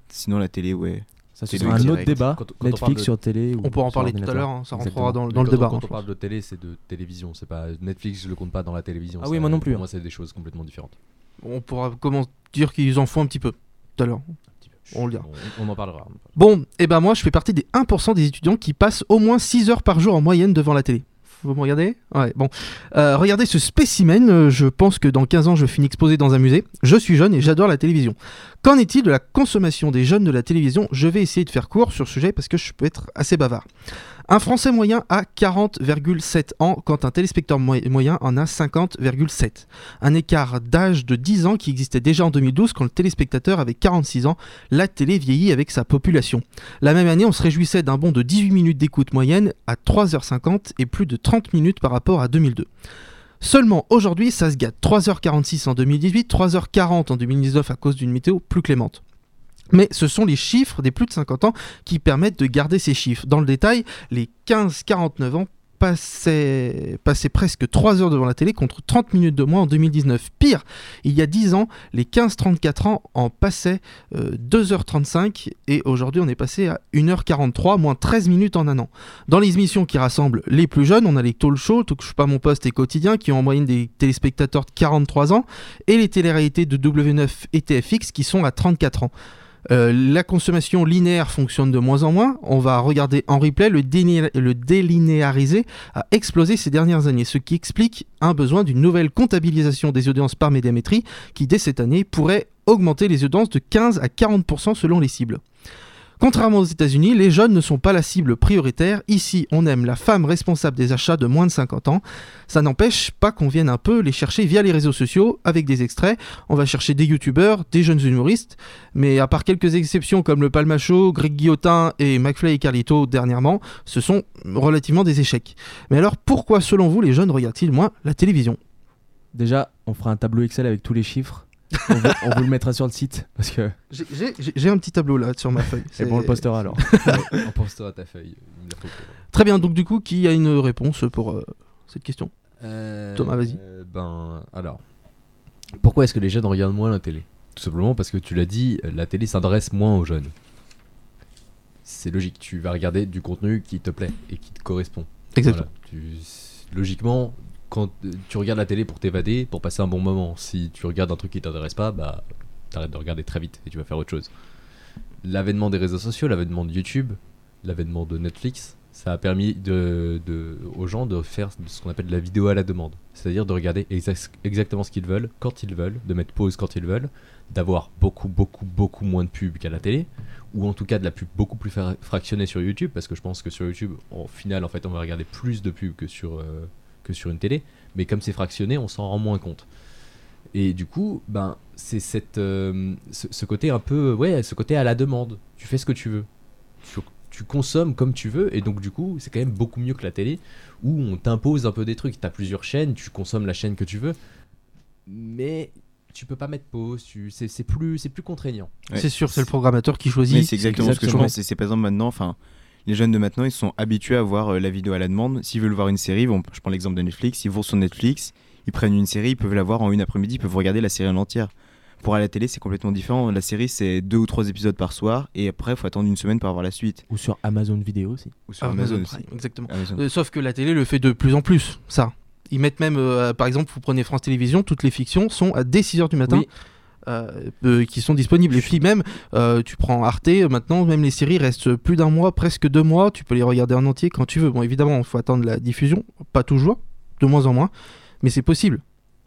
sinon la télé, ouais. Ça, C'est un autre débat. Quand- quand on parle Netflix de- sur télé. ou On pourra en sur parler tout à ordinateur. l'heure, hein, ça Exactement. rentrera dans, le quand- débat. Quand on parle de télé, c'est de télévision. C'est pas Netflix, je le compte pas dans la télévision. Ah oui, ça- moi non plus, Pour hein. moi, c'est des choses complètement différentes. On pourra comment dire qu'ils en font un petit peu tout à l'heure. On le dira. On, on en parlera. Bon, et ben moi je fais partie des 1% des étudiants qui passent au moins 6 heures par jour en moyenne devant la télé. Vous me regardez? Ouais, bon. Euh, regardez ce spécimen, euh, je pense que dans 15 ans je finis exposé dans un musée. Je suis jeune et j'adore la télévision. Qu'en est-il de la consommation des jeunes de la télévision? Je vais essayer de faire court sur ce sujet parce que je peux être assez bavard. Un Français moyen a 40,7 ans quand un téléspectateur moy- moyen en a 50,7. Un écart d'âge de 10 ans qui existait déjà en 2012 quand le téléspectateur avait 46 ans. La télé vieillit avec sa population. La même année, on se réjouissait d'un bond de 18 minutes d'écoute moyenne à 3h50 et plus de 30 minutes par rapport à 2002. Seulement aujourd'hui, ça se gâte. 3h46 en 2018, 3h40 en 2019 à cause d'une météo plus clémente. Mais ce sont les chiffres des plus de 50 ans qui permettent de garder ces chiffres. Dans le détail, les 15-49 ans passaient, presque 3 heures devant la télé contre 30 minutes de moins en 2019. Pire, il y a 10 ans, les 15-34 ans en passaient euh, 2h35 et aujourd'hui on est passé à 1h43, moins 13 minutes en un an. Dans les émissions qui rassemblent les plus jeunes, on a les talk shows, Touche pas mon poste et quotidien, qui ont en moyenne des téléspectateurs de 43 ans, et les téléréalités de W9 et TFX qui sont à 34 ans. Euh, la consommation linéaire fonctionne de moins en moins. On va regarder en replay, le, déni- le délinéarisé a explosé ces dernières années, ce qui explique un besoin d'une nouvelle comptabilisation des audiences par médiamétrie qui, dès cette année, pourrait augmenter les audiences de 15 à 40% selon les cibles. Contrairement aux États-Unis, les jeunes ne sont pas la cible prioritaire. Ici, on aime la femme responsable des achats de moins de 50 ans. Ça n'empêche pas qu'on vienne un peu les chercher via les réseaux sociaux avec des extraits. On va chercher des youtubeurs, des jeunes humoristes. Mais à part quelques exceptions comme le Palmacho, Greg Guillotin et McFly et Carlito dernièrement, ce sont relativement des échecs. Mais alors pourquoi selon vous les jeunes regardent-ils moins la télévision? Déjà, on fera un tableau Excel avec tous les chiffres. On, vous, on vous le mettra sur le site parce que. J'ai- un petit tableau là sur ma feuille. Et bon, on le postera alors. on postera ta feuille. pour- Très bien, donc du coup, qui a une réponse pour euh, cette question? Thomas, vas-y. Euh, Ben, alors. Pourquoi est-ce que les jeunes regardent moins la télé? Tout simplement parce que tu l'as dit, la télé s'adresse moins aux jeunes. C'est logique, tu vas regarder du contenu qui te plaît et qui te correspond. Exactement. Voilà, tu- logiquement, quand tu regardes la télé pour t'évader, pour passer un bon moment, si tu regardes un truc qui t'intéresse pas, bah t'arrêtes de regarder très vite et tu vas faire autre chose. L'avènement des réseaux sociaux, l'avènement de YouTube, l'avènement de Netflix, ça a permis aux gens de faire ce qu'on appelle de la vidéo à la demande. C'est-à-dire de regarder exact- exactement ce qu'ils veulent, quand ils veulent, de mettre pause quand ils veulent, d'avoir beaucoup, beaucoup, beaucoup moins de pubs qu'à la télé, ou en tout cas de la pub beaucoup plus fra- fractionnée sur YouTube, parce que je pense que sur YouTube, au final, en fait, on va regarder plus de pubs que sur, euh, que sur une télé, mais comme c'est fractionné, on s'en rend moins compte. Et du coup, ben, c'est cette, euh, ce, ce côté un peu, ouais, ce côté à la demande. Tu fais ce que tu veux. Tu, tu consommes comme tu veux, et donc du coup, c'est quand même beaucoup mieux que la télé, où on t'impose un peu des trucs. T'as plusieurs chaînes, tu consommes la chaîne que tu veux, mais tu peux pas mettre pause. Tu, c'est, plus, c'est plus contraignant. Ouais. C'est sûr, c'est le programmateur qui choisit. C'est exactement, ce que je exactement. pense. Et c'est par exemple maintenant, enfin, les jeunes de maintenant, ils sont habitués à voir euh, la vidéo à la demande. S'ils veulent voir une série, bon, je prends l'exemple de Netflix, ils vont sur Netflix, ils prennent une série, ils peuvent la voir en une après-midi, ils peuvent regarder la série en entière. Pour à la télé, c'est complètement différent. La série, c'est deux ou trois épisodes par soir, et après, il faut attendre une semaine pour avoir la suite. Ou sur Amazon Vidéo aussi. Ou sur Amazon, Amazon aussi. Prime, exactement. Amazon. Euh, sauf que la télé le fait de plus en plus, ça. Ils mettent même, euh, par exemple, vous prenez France Télévisions, toutes les fictions sont à dès 6h du matin. Oui. Euh, qui sont disponibles. Et puis même, euh, tu prends Arte, maintenant, même les séries restent plus d'un mois, presque deux mois. Tu peux les regarder en entier quand tu veux. Bon, évidemment, il faut attendre la diffusion, pas toujours, de moins en moins, mais c'est possible.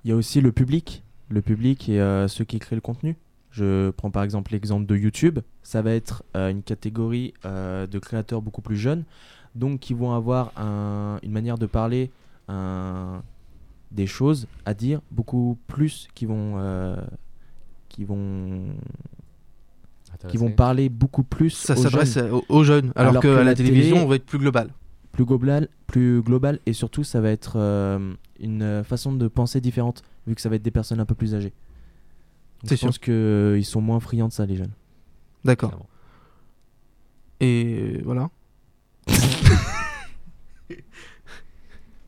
Il y a aussi le public, le public et euh, ceux qui créent le contenu. Je prends par exemple l'exemple de YouTube. Ça va être une catégorie de créateurs beaucoup plus jeunes, donc qui vont avoir un- une manière de parler, des choses à dire beaucoup plus, qui vont, qui vont, qui vont parler beaucoup plus. Ça s'adresse aux, aux jeunes, alors, Alors que la la télévision, télé- on va être plus global. plus global, plus global, et surtout ça va être euh, une euh, façon de penser différente, vu que ça va être des personnes un peu plus âgées. Donc je pense qu'ils sont moins friands de ça, les jeunes. D'accord. Et voilà.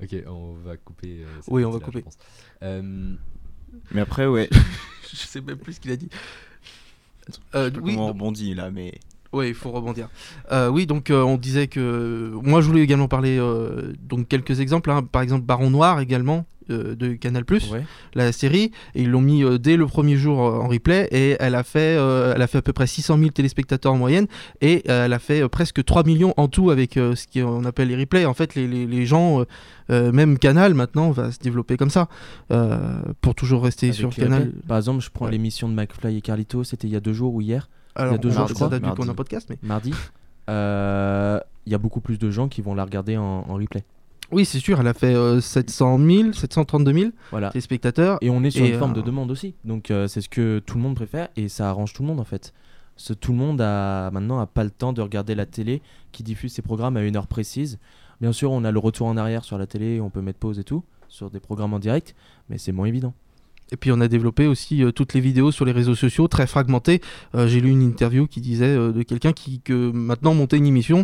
Ok, on va couper. euh, Oui, on va couper. je pense. Mais après, ouais, Je sais même plus ce qu'il a dit. Euh, oui, oui, comment on rebondit là, mais Ouais, il faut rebondir. Euh, oui, donc euh, on disait que moi je voulais également parler euh, donc quelques exemples. hein. Par exemple, Baron Noir également euh, de Canal+, la série. Et ils l'ont mis euh, dès le premier jour euh, en replay et elle a fait, elle a fait à peu près 600 000 téléspectateurs en moyenne et elle a fait presque 3 millions en tout avec ce qu'on appelle les replays. En fait, les, les- les gens, même Canal maintenant va se développer comme ça pour toujours rester Avec sur Canal. Par exemple, je prends Ouais. l'émission de McFly et Carlito, c'était il y a deux jours ou hier, Alors, deux on jours, va- je ça crois, date du coup, on a mardi. un podcast, mais mardi. Il y a beaucoup plus de gens qui vont la regarder en, en replay. Oui, c'est sûr, elle a fait euh, 700 000, 732 000 Voilà. téléspectateurs. Et on est sur Et, une forme de euh, demande aussi. Donc euh, c'est ce que tout le monde préfère et ça arrange tout le monde en fait. Ce- tout le monde a maintenant a pas le temps de regarder la télé qui diffuse ses programmes à une heure précise. Bien sûr, on a le retour en arrière sur la télé, on peut mettre pause et tout sur des programmes en direct, mais c'est moins évident. Et puis on a développé aussi euh, toutes les vidéos sur les réseaux sociaux, très fragmentées. Euh, J'ai lu une interview qui disait euh, de quelqu'un qui que maintenant monter une émission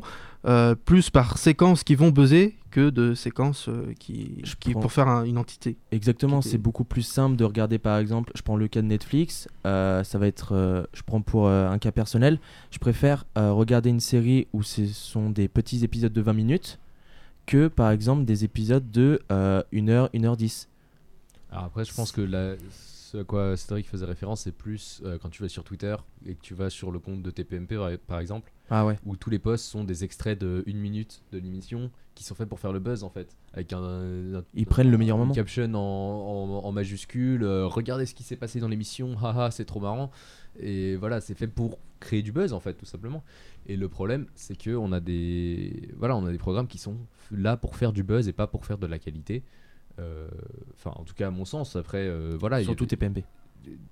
plus par séquences qui vont buzzer que de séquences qui, Je qui prends- pour faire un- une entité. Exactement, c'est beaucoup plus simple de regarder par exemple, je prends le cas de Netflix, ça va être, je prends pour un cas personnel, je préfère regarder une série où ce sont des petits épisodes de 20 minutes que par exemple des épisodes de 1h, 1h10. Alors après, je pense que la- ce à quoi Cédric faisait référence, c'est plus euh, quand tu vas sur Twitter et que tu vas sur le compte de TPMP par- exemple, Ah ouais. où tous les posts sont des extraits de une minute de l'émission qui sont faits pour faire le buzz en fait, avec un, un- Ils prennent le meilleur moment. caption en, en, en majuscule, euh, regardez ce qui s'est passé dans l'émission, haha, c'est trop marrant. Et voilà, c'est fait pour créer du buzz en fait, tout simplement. Et le problème, c'est que on a des, voilà, on a des programmes qui sont là pour faire du buzz et pas pour faire de la qualité. Euh, Enfin, en tout cas, à mon sens. Après, euh, voilà, Surtout TPMP.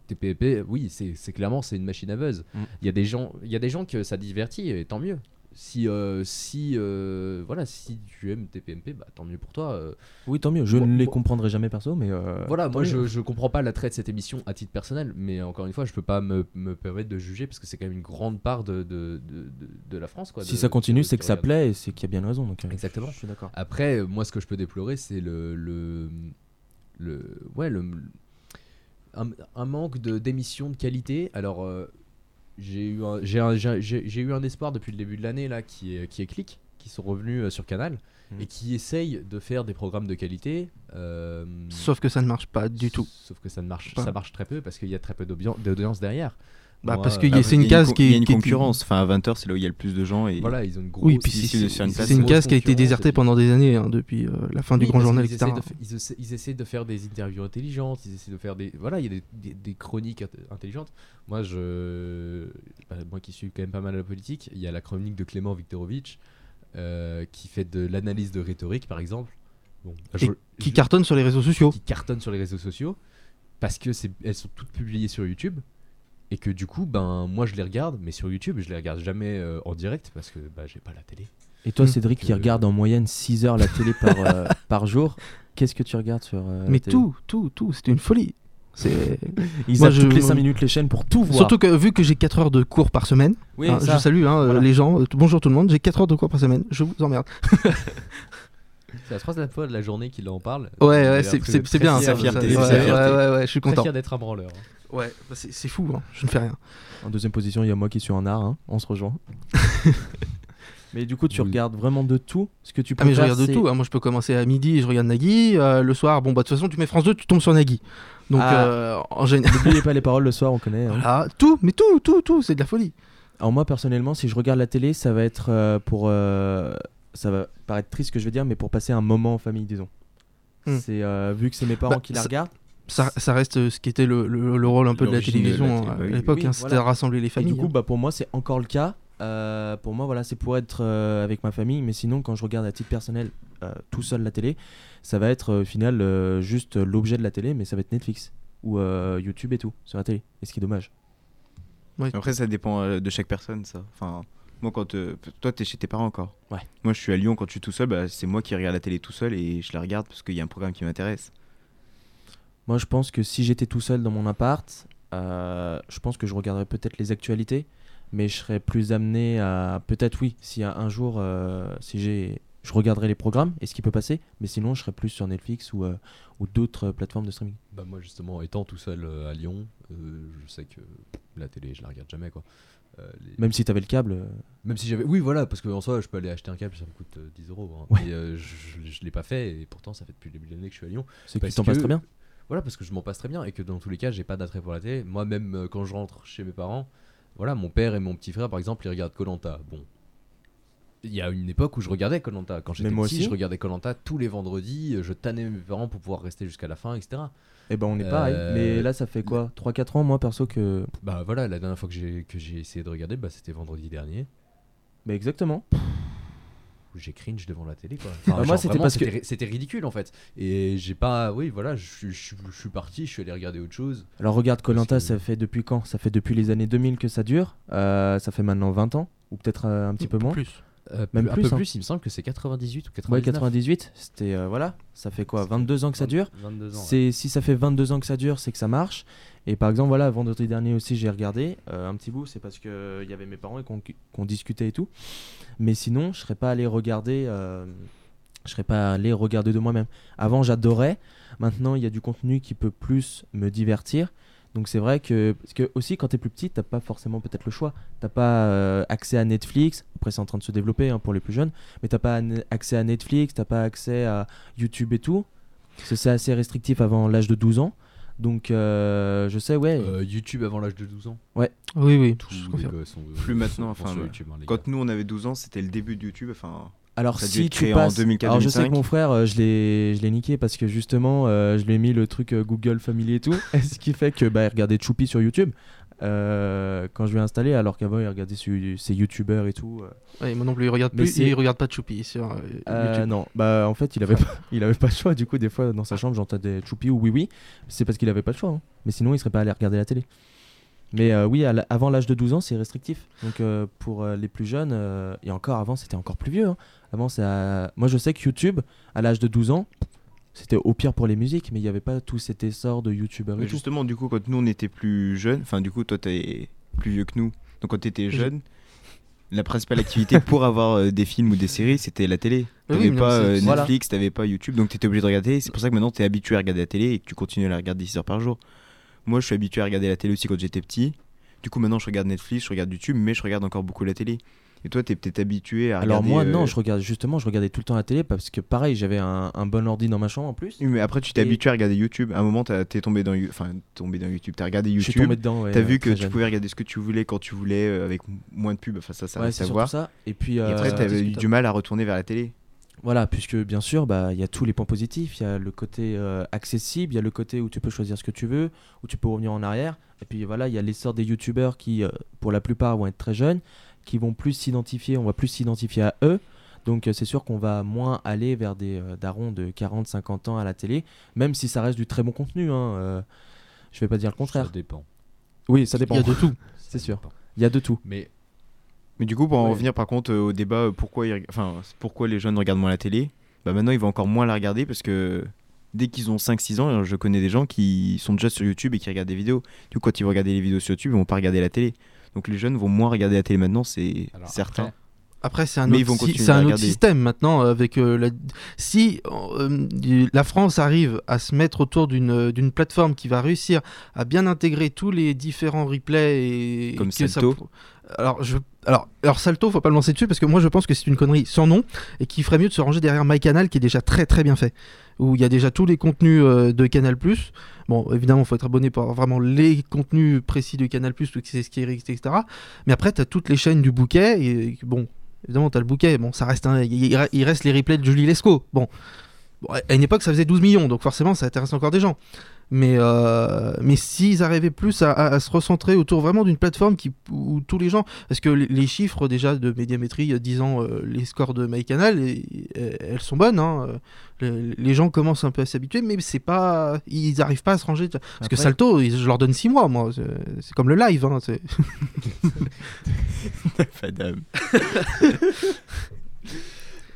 TPP, oui, c'est clairement c'est une machine à buzz. Mm. Il y a des gens, il y a des gens que ça divertit et tant mieux. Si euh, si euh, voilà, si tu aimes TPMP, bah tant mieux pour toi. euh. Oui, tant mieux. Je Bon, ne les bon. comprendrai jamais perso, mais voilà, moi je, mieux. je comprends pas l'attrait de cette émission à titre personnel, mais encore une fois, je peux pas me, me permettre de juger parce que c'est quand même une grande part de, de, de, la France. Quoi, Si ça continue, c'est que ça plaît et c'est qu'il y a bien raison. Donc, Exactement. Je suis d'accord. Après, moi, ce que je peux déplorer, c'est le, le, le, ouais, le, un, un manque de d'émissions de qualité. Alors, j'ai eu, un- j'ai, un- j'ai, eu un espoir depuis le début de l'année là, qui est, qui est Click, qui sont revenus euh, sur Canal Mhm. et qui essayent de faire des programmes de qualité. euh, Sauf que ça ne marche pas du tout. Sauf que ça ne marche, Pas. ça marche très peu parce qu'il y a très peu d'audience d'audience derrière. Bah, Moi, parce qu'il y euh, a- c'est une Il y a case qui Il y a est- une est- concurrence. Enfin, à 20h, c'est là où il y a le plus de gens. Et... Voilà, ils ont une grosse. Oui, puis c'est une place, c'est une grosse case qui a été désertée pendant des années, hein, depuis euh, la fin du Grand Journal, etc. ils, essaient, ils essaient de faire des interviews intelligentes, ils essaient de faire des. Voilà, il y a des, des- des chroniques int- intelligentes. Moi, je, bah, moi qui suis quand même pas mal à la politique, il y a la chronique de Clément Viktorovitch euh, qui fait de l'analyse de rhétorique, par exemple. Bon, Et Qui cartonne sur les réseaux sociaux. qui cartonnent sur les réseaux sociaux parce que c'est elles sont toutes publiées sur YouTube et que du coup ben moi je les regarde mais sur YouTube je les regarde jamais euh, en direct parce que bah, j'ai pas la télé Et toi, Mm. Cédric, qui Euh, regarde en moyenne 6 heures la télé par, euh, par jour, qu'est-ce que tu regardes sur euh, la Mais télé? tout, tout, tout, c'est une folie. C'est Ils Moi, je- toutes les moi- 5 minutes les chaînes pour tout voir. surtout que vu que j'ai 4 heures de cours par semaine, oui, hein, ça. je salue hein, Voilà. les gens, bonjour tout le monde, j'ai 4 heures de cours par semaine, je vous emmerde. c'est la troisième fois de la journée qu'il en parle Ouais, ouais, c'est c'est- c'est bien. c'est ouais, ouais, ouais, je suis content. fier d'être un branleur Ouais, bah, c'est c'est fou, hein, je ne fais rien. En deuxième position, il y a moi qui suis en art, hein, on se rejoint. Mais du coup, tu Oui. regardes vraiment de tout Ce que tu Ah mais je regarde de tout, hein. moi je peux commencer à midi et je regarde Nagui, euh, le soir, bon bah de toute façon tu mets France 2, tu tombes sur Nagui. Donc Ah. euh, en général, N'oubliez pas les paroles le soir, on connaît. hein. voilà, tout, mais tout, tout, tout, c'est de la folie. Alors moi personnellement, si je regarde la télé, ça va être euh, pour, euh, ça va paraître triste ce que je vais dire, mais pour passer un moment en famille, disons. Hmm. C'est euh, vu que c'est mes parents Bah, qui la ça- regardent. Ça, ça reste ce qui était le, le- le rôle un peu de la L'origine de la télévision télé, hein, bah à l'époque, oui, hein, c'était voilà. rassembler les Et familles. du coup, hein. bah pour moi, c'est encore le cas. Euh, pour moi, voilà, c'est pour être euh, avec ma famille, mais sinon, quand je regarde à titre personnel, euh, tout seul la télé, ça va être au final euh, juste l'objet de la télé, mais ça va être Netflix ou euh, YouTube et tout sur la télé. Et ce qui est dommage. Après, ça dépend euh, de chaque personne, ça. Enfin, moi, quand euh, toi, t'es chez tes parents encore. Ouais. Moi, je suis à Lyon quand je suis tout seul. Bah, c'est moi qui regarde la télé tout seul et je la regarde parce qu'il y a un programme qui m'intéresse. Moi, je pense que si j'étais tout seul dans mon appart, euh, je pense que je regarderais peut-être les actualités, mais je serais plus amené à peut-être oui, si un un jour, euh, si j'ai, je regarderais les programmes et ce qui peut passer, mais sinon, je serais plus sur Netflix ou, euh, ou d'autres plateformes de streaming. bah moi justement étant tout seul à Lyon je sais que la télé je la regarde jamais quoi les- Même si tu avais le câble. Même si j'avais. Oui, voilà, parce qu'en soi, je peux aller acheter un câble, ça me coûte euh, 10 euros. hein. Ouais. Et euh, je, je, je l'ai pas fait, et pourtant, ça fait depuis le début de l'année que je suis à Lyon. c'est que tu t'en passes très bien. Voilà, parce que je m'en passe très bien, et que dans tous les cas, j'ai pas d'attrait pour la télé. Moi, même euh, quand je rentre chez mes parents, voilà, mon père et mon petit frère, par exemple, ils regardent Colanta. Bon. Il y a une époque où je regardais Colanta. Quand j'étais petit, aussi. je regardais Colanta tous les vendredis. euh, Je tannais mes parents pour pouvoir rester jusqu'à la fin, etc. Et ben on est Euh, pareil. Mais là, ça fait quoi? 3-4 ans, moi perso, que. Bah voilà, la dernière fois que j'ai que j'ai essayé de regarder, bah, c'était vendredi dernier. Bah exactement. J'ai cringe devant la télé quoi. Bah, moi, c'était parce que- c'était ri- c'était ridicule en fait. Et j'ai pas, oui voilà, je suis- je suis je suis parti, je suis allé regarder autre chose. Alors regarde, Colanta, que- ça fait depuis quand? Ça fait depuis les années 2000 que ça dure. Euh, ça fait maintenant 20 ans, ou peut-être euh, un petit peu moins? Plus. Euh, Même un plus, peu hein. plus, il me semble que c'est 98 ou 99. Ouais, 98, c'était euh, voilà, ça fait quoi 22 ans que ça dure 22 ans. ouais. Si ça fait 22 ans que ça dure, c'est que ça marche. Et par exemple, voilà, vendredi dernier aussi, j'ai regardé euh, un petit bout, c'est parce que il y avait mes parents et qu'on discutait et tout. Mais sinon, je serais pas allé regarder euh, je serais pas allé regarder de moi-même. Avant, j'adorais. Maintenant, il y a du contenu qui peut plus me divertir. Donc c'est vrai que parce que aussi quand t'es plus petit, t'as pas forcément peut-être le choix. T'as pas euh, accès à Netflix. Après c'est en train de se développer hein, pour les plus jeunes, mais t'as pas accès à Netflix, t'as pas accès à YouTube et tout. C'est assez restrictif avant l'âge de 12 ans. Donc euh, je sais ouais. Euh, YouTube avant l'âge de 12 ans. Oui, oui, Tous les gosses sont- Plus sont- maintenant, enfin, ouais. YouTube, hein. Quand nous on avait 12 ans, c'était le début de YouTube. Enfin, Alors si tu en passes, 2004, alors je sais que 2005. mon frère, euh, je l'ai, je l'ai niqué parce que justement, euh, je lui ai mis le truc euh, Google Family et tout, ce qui fait que bah, il regardait Choupi sur YouTube euh, quand je lui ai installé, alors qu'avant il regardait su- ses YouTubeurs et tout. euh. Ouais, moi non plus, il regarde Mais plus, il regarde pas Choupi sur euh, Euh, YouTube. non, bah en fait il avait pas, il avait pas le choix. Du coup, des fois dans sa chambre j'entendais Choupi ou Oui Oui, c'est parce qu'il avait pas le choix. hein. Mais sinon il serait pas allé regarder la télé. Mais euh, oui, avant l'âge de 12 ans, c'est restrictif. Donc euh, pour euh, les plus jeunes, euh, et encore avant, c'était encore plus vieux. hein. Avant, ça... moi je sais que YouTube, à l'âge de 12 ans, c'était au pire pour les musiques, mais il n'y avait pas tout cet essor de YouTubeurs et mais tout. justement, du coup, quand nous on était plus jeunes, enfin, du coup, toi t'es plus vieux que nous. Donc quand t'étais Je- jeune, la principale activité pour avoir euh, des films ou des séries, c'était la télé. Oui, T'avais mais pas euh, voilà. Netflix, t'avais pas YouTube, donc t'étais obligé de regarder. C'est pour ça que maintenant t'es habitué à regarder la télé et que tu continues à la regarder 6 heures par jour. Moi, je suis habitué à regarder la télé aussi quand j'étais petit. Du coup, maintenant, je regarde Netflix, je regarde YouTube, mais je regarde encore beaucoup la télé. Et toi, t'es peut-être habitué à Alors regarder. moi, euh, non, je regarde justement, je regardais tout le temps la télé parce que pareil, j'avais un, un bon ordi dans ma chambre en plus. Oui, mais après, tu t'es Et- habitué à regarder YouTube. À un moment, t'es tombé dans, You- enfin, tombé dans YouTube. T'as regardé Je suis YouTube. tombé dedans. ouais, T'as euh, vu que tu pouvais regarder ce que tu voulais quand tu voulais euh, avec moins de pubs. Enfin, ça, ça Ouais, reste c'est à voir. ça. Et puis Et après, euh, t'avais eu du mal à retourner vers la télé. Voilà, puisque bien sûr, bah, il y a tous les points positifs. Il y a le côté euh, accessible, il y a le côté où tu peux choisir ce que tu veux, où tu peux revenir en arrière. Et puis voilà, il y a l'essor des youtubeurs qui, euh, pour la plupart, vont être très jeunes, qui vont plus s'identifier, on va plus s'identifier à eux. Donc euh, c'est sûr qu'on va moins aller vers des euh, darons de 40, 50 ans à la télé, même si ça reste du très bon contenu. Hein, euh, je vais pas dire le Ça contraire. dépend. Oui, ça dépend. Il y a de tout. C'est sûr. dépend. Il y a de tout. Mais Mais du coup, pour en Ouais. revenir par contre euh, au débat, pourquoi, ils enfin, pourquoi les jeunes regardent moins la télé bah Maintenant, ils vont encore moins la regarder parce que dès qu'ils ont 5-6 ans, je connais des gens qui sont déjà sur YouTube et qui regardent des vidéos. Du coup, quand ils vont regarder les vidéos sur YouTube, ils vont pas regarder la télé. Donc les jeunes vont moins regarder la télé maintenant, c'est certain. après, Après, c'est un, autre, un autre système maintenant. euh, Avec euh, la... Si euh, la France arrive à se mettre autour d'une d'une plateforme qui va réussir à bien intégrer tous les différents replays et Comme que ça Salto. pour- Alors, je... alors, alors Salto, faut pas le lancer dessus parce que moi je pense que c'est une connerie sans nom et qu'il ferait mieux de se ranger derrière MyCanal qui est déjà très très bien fait. Où il y a déjà tous les contenus euh, de Canal. Bon, évidemment, il faut être abonné pour avoir vraiment les contenus précis de Canal, tout ce qui est etc. Mais après, tu as toutes les chaînes du bouquet. Et bon, évidemment, tu as le bouquet. Bon, ça reste il reste les replays de Julie Lescaut. Bon. Bon, à une époque, ça faisait 12 millions, donc forcément, ça intéresse encore des gens. Mais, euh, mais s'ils arrivaient plus à, à- à se recentrer autour vraiment d'une plateforme qui, où tous les gens. Parce que les, les chiffres déjà de médiamétrie disant euh, les scores de MyCanal, et- et- elles sont bonnes. hein, euh, les, les gens commencent un peu à s'habituer, mais c'est pas, ils n'arrivent pas à se ranger. Parce que Salto, ils- je leur donne 6 mois, moi. C'est comme le live. hein, c'est- Fadam.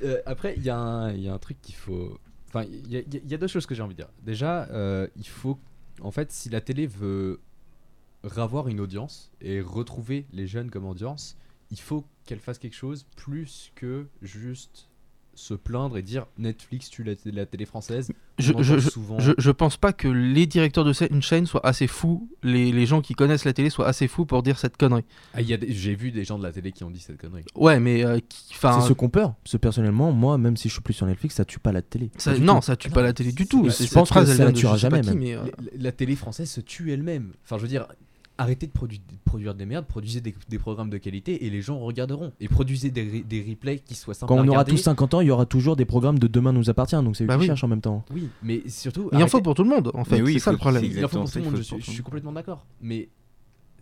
Euh, après, il y, y a un truc qu'il faut. Enfin, il y, a- deux choses que j'ai envie de dire. Déjà, euh, il faut. En fait, si la télé veut ravoir une audience et retrouver les jeunes comme audience, il faut qu'elle fasse quelque chose plus que juste se plaindre et dire Netflix tue la, la télé française. Je, je, je, souvent. je, je pense pas que les directeurs de une chaîne soient assez fous, les, les gens qui connaissent la télé soient assez fous pour dire cette connerie. Ah, il y a des- J'ai vu des gens de la télé qui ont dit cette connerie. Ouais, mais euh, C'est ce qu'on peur. Parce que personnellement, moi, même si je suis plus sur Netflix, ça tue pas la télé. ça- non, tout. ça tue pas non, la télé du tout. je C'est- pense phrase, que ça de tuera jamais, qui, même. mais, euh, La, la télé française se tue elle-même. Enfin, je veux dire, arrêtez de, produ- de produire des merdes, produisez des, des programmes de qualité et les gens regarderont. Et produisez des, re- des replays qui soient sympas Quand à on aura tous 50 ans, il y aura toujours des programmes de demain nous appartient. Donc c'est eux Bah qui oui. cherchent en même temps. Oui, mais surtout. il en faut pour tout le monde, en fait. Oui, c'est il ça le problème. Il en faut pour tout le monde, je suis, je complètement d'accord. Mais,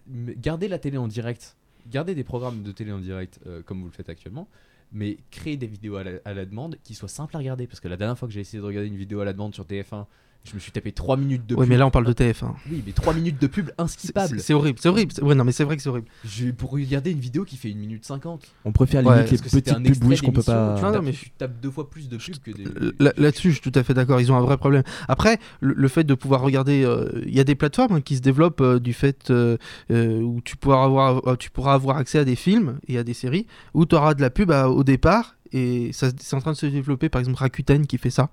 mais gardez la télé en direct. Gardez des programmes de télé en direct euh, comme vous le faites actuellement. mais créer des vidéos à la, à la demande qui soient simples à regarder. Parce que la dernière fois que j'ai essayé de regarder une vidéo à la demande sur TF1, je me suis tapé 3 minutes de Ouais, pub. mais là on parle de TF1. Oui, mais 3 minutes de pub inskippable. C'est horrible, c'est horrible. Ouais, non, mais c'est vrai que c'est horrible. J'ai- Pour regarder une vidéo qui fait 1 minute 50. On préfère Ouais, limite les petites pubs Wish qu'on peut pas. Tu, Non, non, tapes, mais tu tapes deux fois plus de pubs que des. Là- Là-dessus, je suis tout à fait d'accord. Ils ont un vrai problème. Après, le, le fait de pouvoir regarder, euh, il y a des plateformes hein, qui se développent euh, du fait euh, euh, où tu pourras avoir, euh, tu pourras avoir accès à des films et à des séries où tu auras de la pub à- au départ et c'est en train de se développer. Par exemple, Rakuten qui fait ça.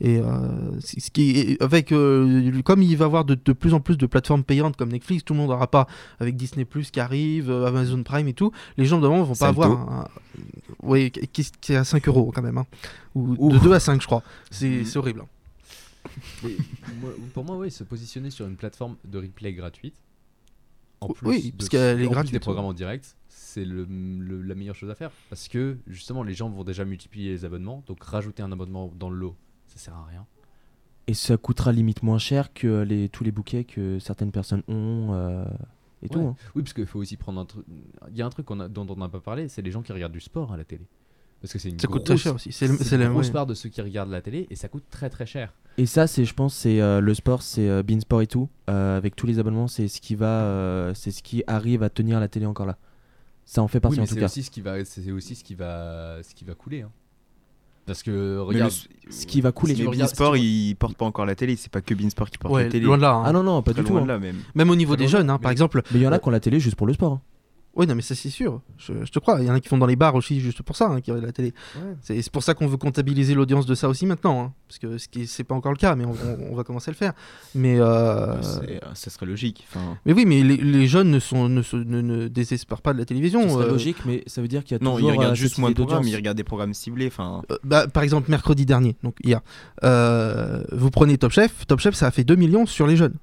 Et euh, ce qui est- avec euh, comme il va y avoir de, de plus en plus de plateformes payantes comme Netflix, tout le monde n'aura pas avec Disney Plus qui arrive, euh, Amazon Prime et tout. Les gens devant vont pas Salto. avoir, un- oui, qui, qui est à 5 euros quand même, hein. ou Ouf. de 2 à 5 je crois. C'est c'est horrible. hein. Mais moi- pour moi, oui, se positionner sur une plateforme de replay gratuite, en Oui, plus, oui, de- parce qu'elle est gratuite, des ouais. programmes en direct, c'est le, le- la meilleure chose à faire. Parce que justement, les gens vont déjà multiplier les abonnements, donc rajouter un abonnement dans le lot, ça sert à rien. Et ça coûtera limite moins cher que les, tous les bouquets que certaines personnes ont euh, et tout. Hein. Oui, parce qu'il faut aussi prendre un truc. Il y a un truc a- dont on n'a pas parlé, c'est les gens qui regardent du sport à la télé. Parce que c'est une Ça coûte grosse, très cher aussi. C'est le- c'est c'est une la- grosse ouais. part de ceux qui regardent la télé et ça coûte très très cher. Et ça, c'est, je pense, c'est euh, le sport, c'est euh, Beansport et tout. euh, avec tous les abonnements, c'est ce qui va, euh, c'est ce qui arrive à tenir la télé encore là. Ça en fait partie Oui, mais en tout c'est cas. aussi ce qui va, c'est aussi ce qui va, ce qui va couler. hein. Parce que regarde, le- Ce qui va couler. Mais Beansport, il porte pas encore la télé, c'est pas que Beansport qui porte Ouais, la télé. loin de là. hein. Ah non non, pas Très du tout. loin hein. là même. Même au niveau Très des jeunes, hein, par exemple. Mais il y en a Euh, qui ont la télé juste pour le sport. Oui, non, mais ça c'est sûr. Je, je te crois. Il y en a qui font dans les bars aussi juste pour ça, hein, qui regardent la télé. C'est c'est pour ça qu'on veut comptabiliser l'audience de ça aussi maintenant, hein, parce que ce qui c'est pas encore le cas, mais on, on- on va commencer à le faire. Mais euh, C'est- Ça serait logique. Mais oui, mais les, les jeunes ne sont ne, se- ne, ne désespèrent pas de la télévision. Ce serait euh, logique, mais ça veut dire qu'il y a non, toujours ils regardent euh, juste moins de programmes, ils regardent des programmes ciblés. Enfin, Euh, bah, par exemple, mercredi dernier, donc hier, euh, vous prenez Top Chef, Top Chef ça a fait 2 millions sur les jeunes.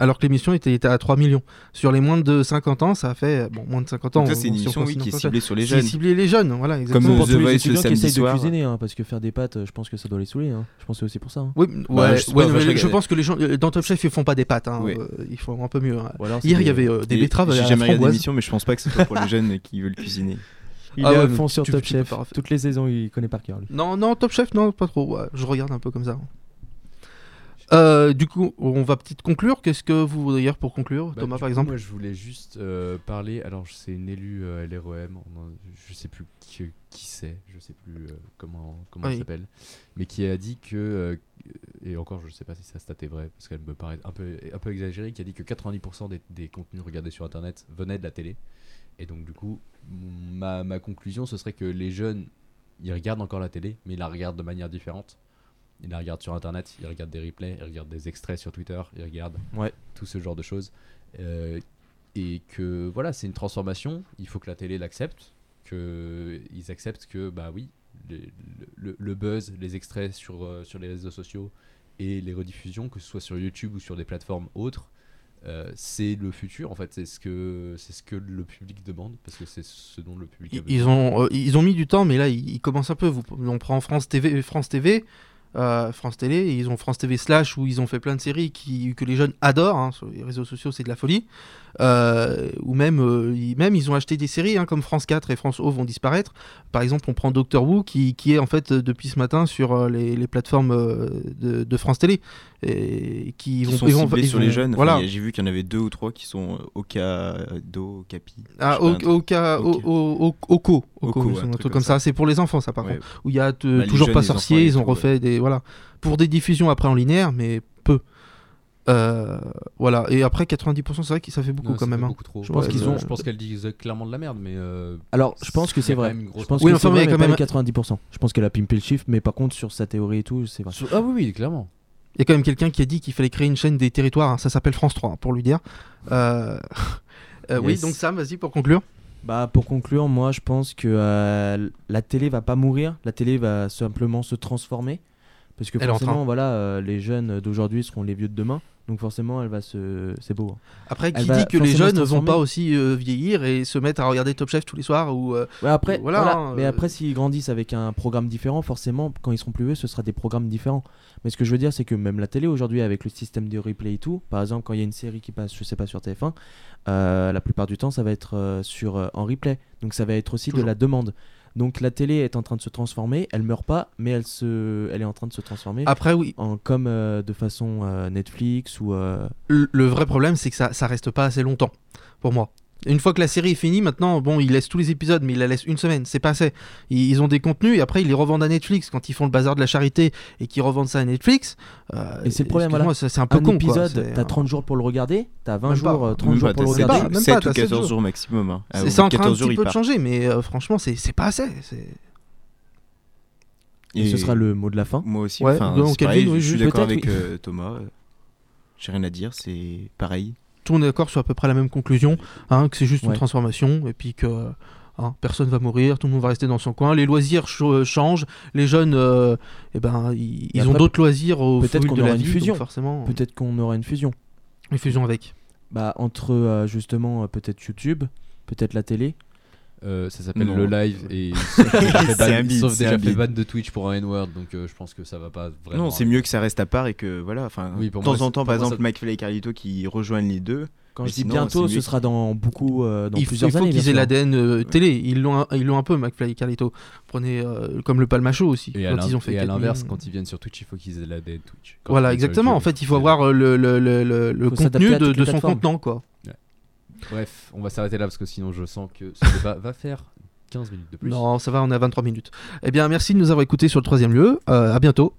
Alors que l'émission était, était à 3 millions. Sur les moins de 50 ans, ça a fait. Bon, moins de 50 ans. donc ça, c'est une on- si on émission oui, qui est comme ciblée sur les C'est jeunes. cibler les jeunes, voilà, Comme exactement. Pour The tous les étudiants qui essayent de cuisiner, hein, parce que faire des pâtes, euh, je pense que ça doit les saouler. hein. Je pense que c'est aussi pour ça. hein. Oui, Bah, ouais, je sais ouais, pas, mais enfin, je je, regarde- pense que les gens dans Top Chef ils font pas des pâtes, hein, Oui. euh, ils font un peu mieux. hein. Hier il y avait euh, des Et betteraves J'ai jamais regardé l'émission, mais je pense pas que ce soit pour les jeunes qui veulent cuisiner. Il Ah est ouais, fond sur tu- Top tu Chef. Toutes les saisons, il connaît par cœur. lui. Non, non, Top Chef, non, pas trop. ouais, je regarde un peu comme ça. Euh, du coup, on va peut-être conclure. Qu'est-ce que vous voudriez pour conclure, Bah, Thomas par coup, exemple Moi, je voulais juste euh, parler. Alors, c'est une élue euh, LREM. je sais plus qui, qui c'est. Je sais plus euh, comment comment Oui. elle s'appelle. Mais qui a dit que et encore, je sais pas si sa stat est vraie parce qu'elle me paraît un peu un peu exagérée. Qui a dit que 90% des, des contenus regardés sur Internet venaient de la télé. Et donc, du coup, ma, ma conclusion, ce serait que les jeunes, ils regardent encore la télé, mais ils la regardent de manière différente. Ils la regardent sur Internet, ils regardent des replays, ils regardent des extraits sur Twitter, ils regardent Ouais. tout ce genre de choses. Euh, et que voilà, c'est une transformation, il faut que la télé l'accepte, qu'ils acceptent que, bah oui, les- le, le buzz, les extraits sur, euh, sur les réseaux sociaux et les rediffusions, que ce soit sur YouTube ou sur des plateformes autres, euh, c'est le futur en fait, c'est ce, que, c'est ce que le public demande, parce que c'est ce dont le public a Ils- besoin. ils ont, euh, ils ont mis du temps, mais là, ils, ils commencent un peu. Vous, on prend France TV, France TV, euh, France Télé, et ils ont France TV slash où ils ont fait plein de séries qui, que les jeunes adorent. hein, sur les réseaux sociaux, c'est de la folie. Euh, ou même, euh, ils, même, ils ont acheté des séries hein, comme France 4 et France O vont disparaître. Par exemple, on prend Doctor Who qui, qui est en fait euh, depuis ce matin sur les, les plateformes de, de France Télé. Et qui Qui vont, sont ils vont- ciblés ils sur vont- les jeunes. Voilà. J'ai vu qu'il y en avait deux ou trois qui sont Okado, Capi. Ah, Oko, Oko, un truc comme ça. C'est pour les enfants, ça, par Ouais. contre. Où il y a Bah, toujours pas sorcier, ils ont refait des. Voilà. Pour des diffusions après en linéaire, mais peu. Euh, voilà. Et après, 90%, c'est vrai que ça fait beaucoup Non, quand même. hein. trop. Je pense pense qu'ils ont-. Je pense qu'elles disent clairement de la merde, mais. euh, Alors, je pense que c'est quand vrai. Je pense Oui, que enfin, mais vrai, quand mais pas même- les 90%. Je pense qu'elle a pimpé le chiffre, mais par contre, sur sa théorie et tout, c'est vrai. Ah oui, oui, clairement. Il y a quand même quelqu'un qui a dit qu'il fallait créer une chaîne des territoires. hein. Ça s'appelle France 3, hein, pour lui dire. Euh, euh, Oui, donc Sam, vas-y pour conclure. Bah pour conclure, moi je pense que euh, la télé va pas mourir, la télé va simplement se transformer parce que Elle forcément voilà euh, les jeunes d'aujourd'hui seront les vieux de demain, donc forcément elle va se c'est beau. hein. Après, qui dit que les jeunes ne vont pas aussi euh, vieillir et se mettre à regarder Top Chef tous les soirs ou euh, Ouais, après Voilà, voilà, hein, mais après s'ils grandissent avec un programme différent, forcément quand ils seront plus vieux, ce sera des programmes différents. Mais ce que je veux dire c'est que même la télé aujourd'hui avec le système de replay et tout, par exemple quand il y a une série qui passe, je sais pas sur TF1, euh, la plupart du temps ça va être sur en replay. Donc ça va être aussi de la demande. Donc la télé est en train de se transformer, elle meurt pas, mais elle, se... elle est en train de se transformer. Après, oui. En, comme euh, de façon euh, Netflix ou. euh, Le, le vrai problème, c'est que ça, ça reste pas assez longtemps, pour moi. Une fois que la série est finie, maintenant, bon, ils laissent tous les épisodes, mais ils la laissent une semaine, c'est pas assez. Ils, ont des contenus et après ils les revendent à Netflix quand ils font le bazar de la charité et qu'ils revendent ça à Netflix. euh, Et c'est le problème, voilà. c'est un peu un con. épisode, t'as un- 30 jours pour le regarder, t'as 20 Même pas. jours, euh, 30 Même jours pas, pour le regarder. pas, même 7 pas, ou t'as 14 sept jours maximum. hein. Ah, C'est ça en train un 14 jours, petit il peu de changer, mais euh, franchement, c'est pas assez. Et ce sera le mot de la fin. Moi aussi, Ouais, enfin, donc, pareil, oui, je suis juste d'accord avec euh, Thomas. euh, J'ai rien à dire, c'est pareil. Tout le monde est d'accord sur à peu près la même conclusion, hein, que c'est juste une transformation et puis que hein, personne va mourir, tout le monde va rester dans son coin. Les loisirs ch- euh, changent, les jeunes, euh, eh ben, ils, ils ont d'autres loisirs au peut-être fil qu'on de aura la une vie, fusion. donc forcément. Peut-être qu'on aura une fusion. Une fusion avec. Bah, entre euh, justement euh, peut-être YouTube, peut-être la télé. Euh, ça s'appelle le live et sauf déjà fait ban- de Twitch pour un N-word donc euh, je pense que ça va pas vraiment. Non, c'est mieux que ça reste à part et que voilà. Enfin, Oui, de temps en temps, par exemple, ça- McFly et Carlito qui rejoignent les deux. Quand Mais je dis sinon, bientôt, ce sera dans beaucoup, euh, dans il faut, plusieurs il faut années. qu'ils aient l'ADN euh, télé. Ils l'ont, un- ils l'ont un peu, McFly et Carlito. Prenez euh, comme le Palmacho aussi. Et à quand ils ont fait et à 4 l'inverse, quand ils viennent sur Twitch, il faut qu'ils aient la dead Twitch. Quand Voilà, exactement. En fait, il faut avoir le, le, le, contenu de, son contenant, quoi. Bref, on va s'arrêter là parce que sinon je sens que ce débat va faire 15 minutes de plus. Non, ça va, on est à 23 minutes. Eh bien, merci de nous avoir écoutés sur le troisième lieu. Euh, à bientôt.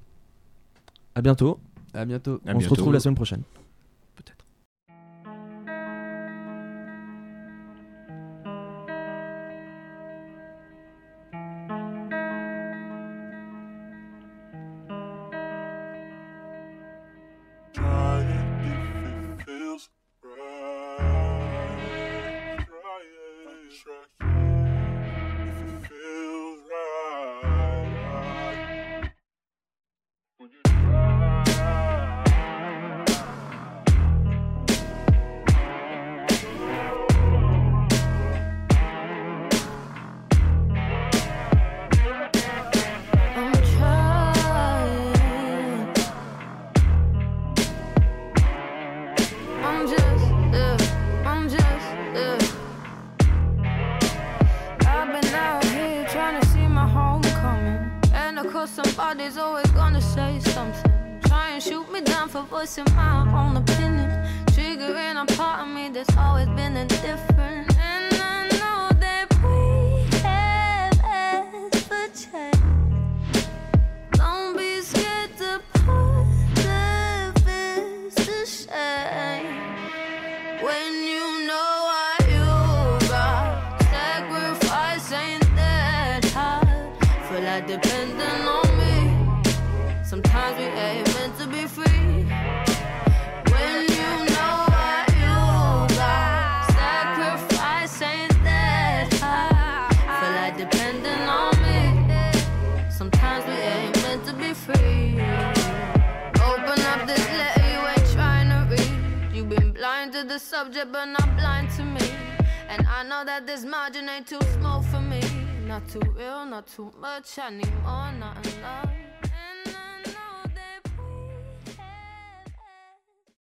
À bientôt. À bientôt. À On se retrouve la semaine prochaine. too much anymore, not enough.